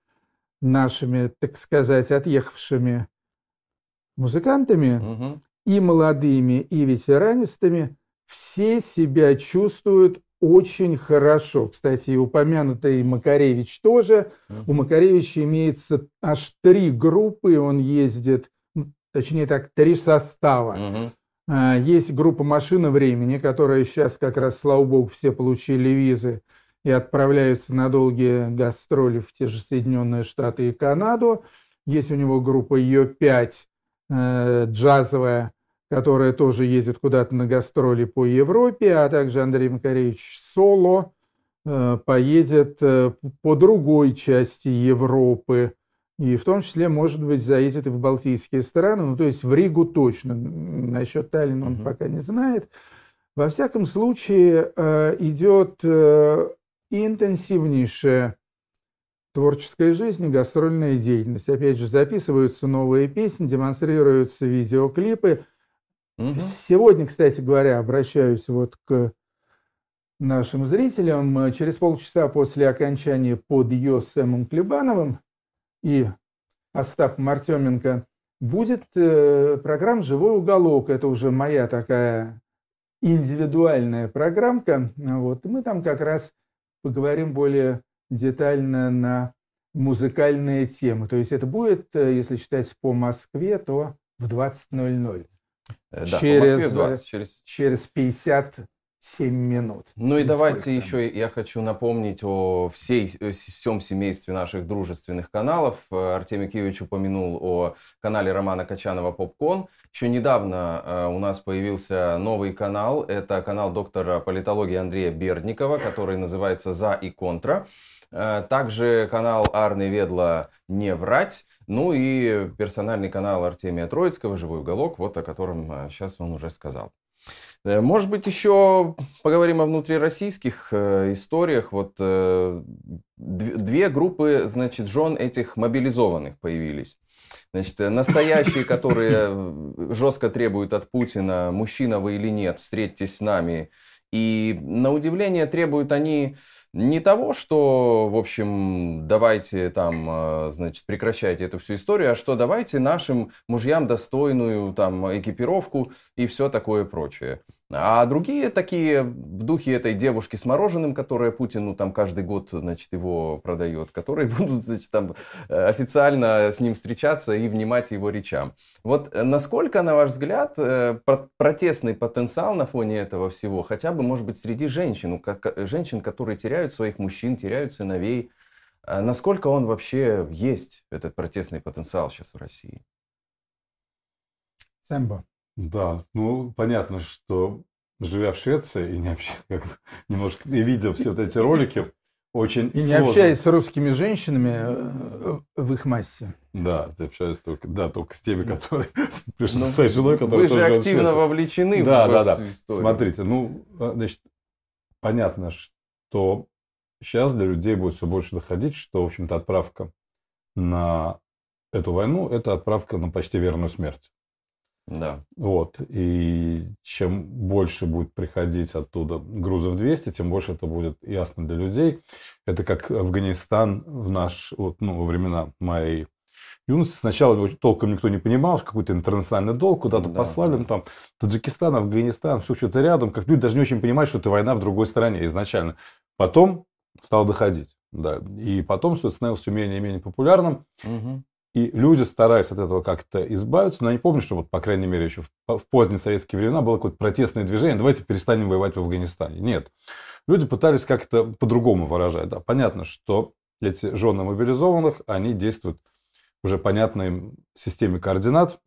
нашими, так сказать, отъехавшими музыкантами, угу. и молодыми, и ветеранистами, все себя чувствуют очень хорошо. Кстати, и упомянутый Макаревич тоже. У Макаревича имеется аж три группы, он ездит, точнее так, три состава. Угу. Есть группа «Машина времени», которая сейчас как раз, слава богу, все получили визы и отправляются на долгие гастроли в те же Соединенные Штаты и Канаду. Есть у него группа Ее-5 э, джазовая, которая тоже ездит куда-то на гастроли по Европе, а также Андрей Макаревич Соло, э, поедет э, по другой части Европы, и в том числе, может быть, заедет и в Балтийские страны, ну, то есть в Ригу точно. Насчет Таллина он угу. пока не знает. Во всяком случае, идет интенсивнейшая творческая жизнь и гастрольная деятельность. Опять же, записываются новые песни, демонстрируются видеоклипы. Угу. Сегодня, кстати говоря, обращаюсь вот к нашим зрителям. Через полчаса после окончания под ее с Сэмом Клебановым и Остапом Артеменко будет э, программа «Живой уголок». Это уже моя такая индивидуальная программка. Вот. И мы там как раз поговорим более детально на музыкальные темы. То есть это будет, э, если считать по Москве, то в 20.00. Да, через, 20, э, через... через 50 7 минут. Ну и Нисколько. давайте еще я хочу напомнить о всей, всем семействе наших дружественных каналов. Э, Артемий Киевич упомянул о канале Романа Качанова «Попкон». Еще недавно э, у нас появился новый канал. Это канал доктора политологии Андрея Бердникова, который называется «За и контра». Э, также канал Арны Ведла «Не врать». Ну и персональный канал Артемия Троицкого «Живой уголок», вот о котором сейчас он уже сказал. Э, может быть, еще поговорим о внутрироссийских историях. Вот две группы, значит, жен этих мобилизованных появились. Значит, настоящие, которые жестко требуют от Путина, мужчина вы или нет, встретьтесь с нами. И на удивление требуют они не того, что, в общем, давайте там, э, значит, прекращайте эту всю историю, а что давайте нашим мужьям достойную там экипировку и все такое прочее. А другие такие в духе этой девушки с мороженым, которая Путину там каждый год, значит, его продает, которые будут, значит, там э, официально с ним встречаться и внимать его речам. Вот э, насколько, на ваш взгляд, э, протестный потенциал на фоне этого всего, хотя бы, может быть, среди женщин, женщин, которые теряют своих мужчин, теряют сыновей, насколько он вообще есть, этот протестный потенциал сейчас в России? Сэмбо. Да, ну понятно, что живя в Швеции и не общаясь, как немножко и видя все вот эти ролики, очень И не общаясь с русскими женщинами э, в их массе. Да, ты общаешься только, да, только с теми, которые пришли со своей женой, которая Вы же активно вовлечены да, в да, да. историю. Смотрите, ну, э, значит, понятно, что сейчас для людей будет все больше доходить, что, в общем-то, отправка на эту войну – это отправка на почти верную смерть. Да. Вот. И чем больше будет приходить оттуда грузов 200, тем больше это будет ясно для людей. Это как Афганистан в наш, вот, ну, во времена моей юности. Сначала толком никто не понимал, какой-то интернациональный долг, куда-то да, послали, да. ну, там, Таджикистан, Афганистан, все что-то рядом. Как люди даже не очень понимают, что это война в другой стране изначально. Потом стал доходить. Да. И потом все становилось все менее и менее популярным. Угу. И люди старались от этого как-то избавиться. Но я не помню, что, вот, по крайней мере, еще в, в поздние советские времена было какое-то протестное движение. Давайте перестанем воевать в Афганистане. Нет. Люди пытались как-то по-другому выражать. Да, понятно, что эти жены мобилизованных, они действуют уже понятной системе координат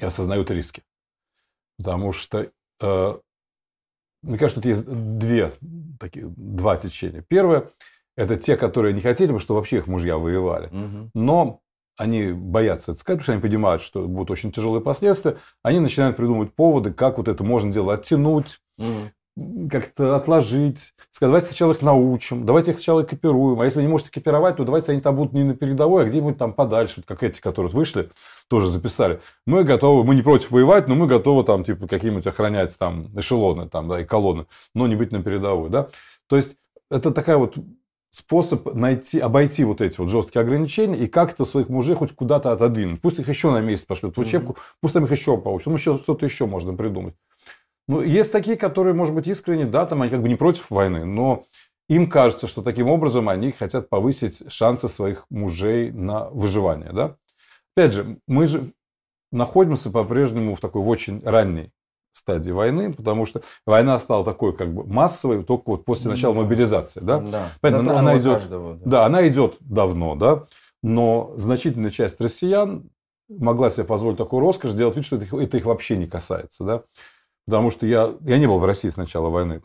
и осознают риски. Потому что, э, мне кажется, тут есть две, такие, два течения. Первое – это те, которые не хотели бы, чтобы вообще их мужья воевали. Угу. Но они боятся это сказать, потому что они понимают, что будут очень тяжелые последствия. Они начинают придумывать поводы, как вот это можно дело оттянуть, угу. как-то отложить. Сказать, давайте сначала их научим, давайте их сначала экипируем. А если вы не можете экипировать, то давайте они там будут не на передовой, а где-нибудь там подальше, вот как эти, которые вышли, тоже записали. Мы готовы, мы не против воевать, но мы готовы там типа какие-нибудь охранять там эшелоны там, да, и колонны, но не быть на передовой. Да? То есть это такая вот способ найти, обойти вот эти вот жесткие ограничения и как-то своих мужей хоть куда-то отодвинуть. Пусть их еще на месяц пошлют в учебку, mm-hmm. пусть там их еще получат, ну еще что-то еще можно придумать. Ну, есть такие, которые, может быть, искренне, да, там они как бы не против войны, но им кажется, что таким образом они хотят повысить шансы своих мужей на выживание, да. Опять же, мы же находимся по-прежнему в такой в очень ранней стадии войны, потому что война стала такой как бы массовой только вот после начала да. мобилизации, да? Да. Поэтому она идет, каждого, да. да, она идет давно, да, но значительная часть россиян могла себе позволить такую роскошь, делать вид, что это их, это их вообще не касается, да, потому что я, я не был в России с начала войны,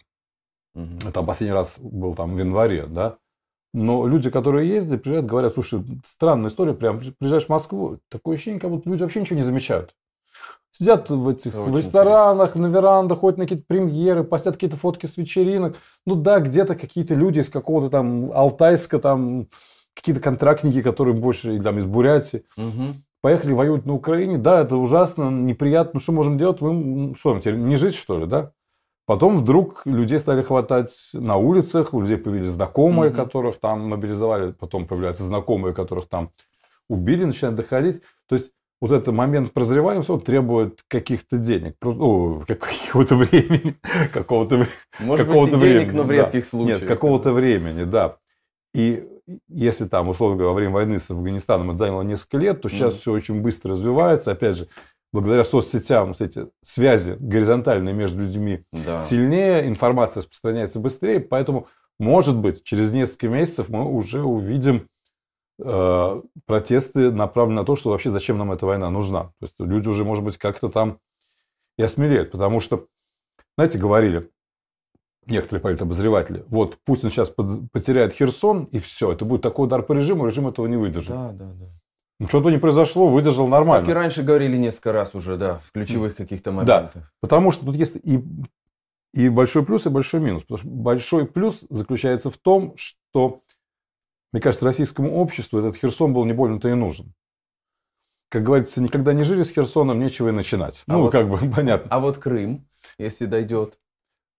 Угу. Это последний раз был там в январе, да. Но люди, которые ездят, приезжают, говорят, слушай, странная история, прям приезжаешь в Москву, такое ощущение, как будто люди вообще ничего не замечают. Сидят в этих в ресторанах, интересно. на верандах, ходят на какие-то премьеры, постят какие-то фотки с вечеринок. Ну да, где-то какие-то люди из какого-то там Алтайска, там какие-то контрактники, которые больше там, из Бурятии. Угу. Поехали воювать на Украине. Да, это ужасно, неприятно. Ну что можем делать? Мы, что, теперь не жить, что ли, да? Потом вдруг людей стали хватать на улицах, у людей появились знакомые, mm которых там мобилизовали, потом появляются знакомые, которых там убили, начинают доходить. То есть вот этот момент прозревания он требует каких-то денег, ну, какого-то времени, какого-то Может какого-то быть, времени, денег, но в редких да. случаях. Нет, какого-то времени, да. И если там, условно говоря, во время войны с Афганистаном это заняло несколько лет, то сейчас mm. все очень быстро развивается. Опять же, благодаря соцсетям эти связи горизонтальные между людьми да. сильнее, информация распространяется быстрее, поэтому, может быть, через несколько месяцев мы уже увидим протесты, направленные на то, что вообще зачем нам эта война нужна. То есть люди уже, может быть, как-то там и осмелеют, потому что, знаете, говорили некоторые политобозреватели, вот Путин сейчас потеряет Херсон, и все, это будет такой удар по режиму, режим этого не выдержит. Да, да, да. Ну, что-то не произошло, выдержал нормально. Как и раньше говорили несколько раз уже, да, в ключевых каких-то моментах. Да, потому что тут есть и, и большой плюс, и большой минус. Потому что большой плюс заключается в том, что, мне кажется, российскому обществу этот Херсон был не больно-то и нужен. Как говорится, никогда не жили с Херсоном, нечего и начинать. А ну, вот, как бы понятно. А вот Крым, если дойдет?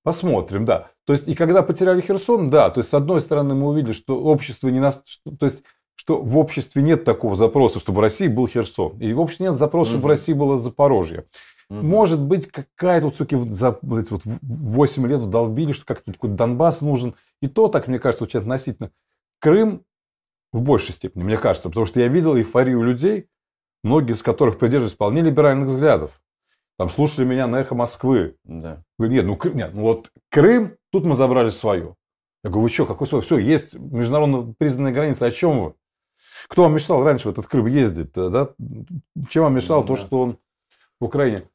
Посмотрим, да. То есть, и когда потеряли Херсон, да, то есть, с одной стороны, мы увидели, что общество не нас... То есть, что в обществе нет такого запроса, чтобы в России был Херсон. И в обществе нет запроса, чтобы в России было Запорожье. Угу. Может быть, какая-то вот, суки, за эти вот 8 лет вдолбили, что как-то Донбасс нужен. И то, так мне кажется, очень относительно. Крым в большей степени, мне кажется, потому что я видел эйфорию людей, многие из которых придерживались вполне либеральных взглядов. Там слушали меня на эхо Москвы. Да. Говорю, нет, ну, нет, ну вот Крым, тут мы забрали свое. Я говорю, вы что, какой свой? Все, есть международно признанные границы, о чем вы? Кто вам мешал раньше в этот Крым ездить? Да? Чем вам мешало ну, то, что он в Украине?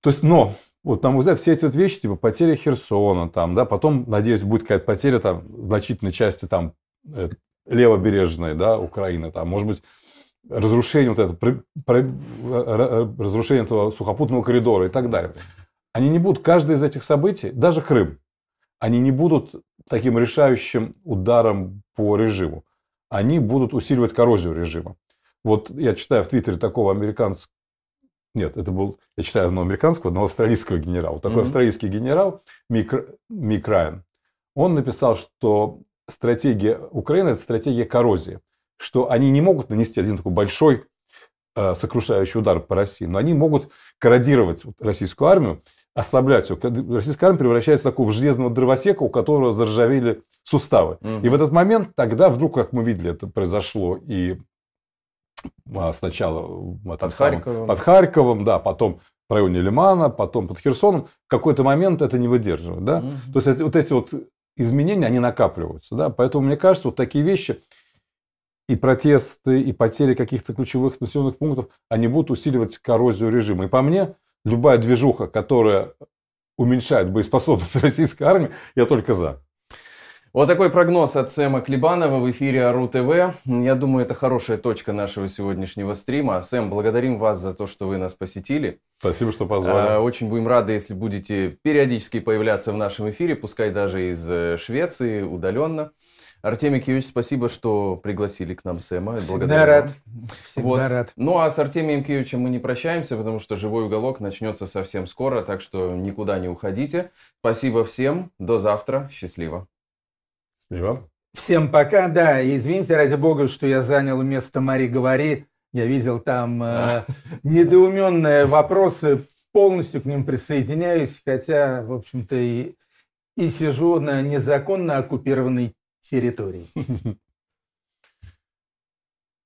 То есть, но, вот, мой взгляд, все эти вот вещи, типа потеря Херсона, там, да, потом, надеюсь, будет какая-то потеря там, значительной части там, э, левобережной, да, Украины, там, может быть, разрушение вот это, про, про, разрушение этого сухопутного коридора и так далее. Они не будут, каждое из этих событий, даже Крым, они не будут таким решающим ударом по режиму они будут усиливать коррозию режима. Вот я читаю в Твиттере такого американского, нет, это был, я читаю одного американского, одного австралийского генерала. Такой mm-hmm. австралийский генерал Мик, Мик Райан, он написал, что стратегия Украины – это стратегия коррозии, что они не могут нанести один такой большой э, сокрушающий удар по России, но они могут корродировать российскую армию ослаблять ее. Российская армия превращается в такого железного дровосека, у которого заржавели суставы. Угу. И в этот момент тогда вдруг, как мы видели, это произошло и а, сначала под, самом, Харьковом. под Харьковом, да, потом в районе Лимана, потом под Херсоном, в какой-то момент это не выдерживает. Да? Угу. То есть вот эти вот изменения, они накапливаются. Да? Поэтому, мне кажется, вот такие вещи, и протесты, и потери каких-то ключевых населенных пунктов, они будут усиливать коррозию режима. И по мне, любая движуха, которая уменьшает боеспособность российской армии, я только за. Вот такой прогноз от Сэма Клебанова в эфире АРУ ТВ. Я думаю, это хорошая точка нашего сегодняшнего стрима. Сэм, благодарим вас за то, что вы нас посетили. Спасибо, что позвали. А, очень будем рады, если будете периодически появляться в нашем эфире, пускай даже из э, Швеции, удаленно. Артемий Киевич, спасибо, что пригласили к нам Сэма. Всегда Благодарю рад. Вам. Всегда вот. рад. Ну а с Артемием Киевичем мы не прощаемся, потому что живой уголок начнется совсем скоро, так что никуда не уходите. Спасибо всем. До завтра. Счастливо. Счастливо. Всем пока. Да, извините, ради бога, что я занял место Мари Говори. Я видел там э, недоуменные вопросы, полностью к ним присоединяюсь, хотя, в общем-то, и, и сижу на незаконно оккупированной территории.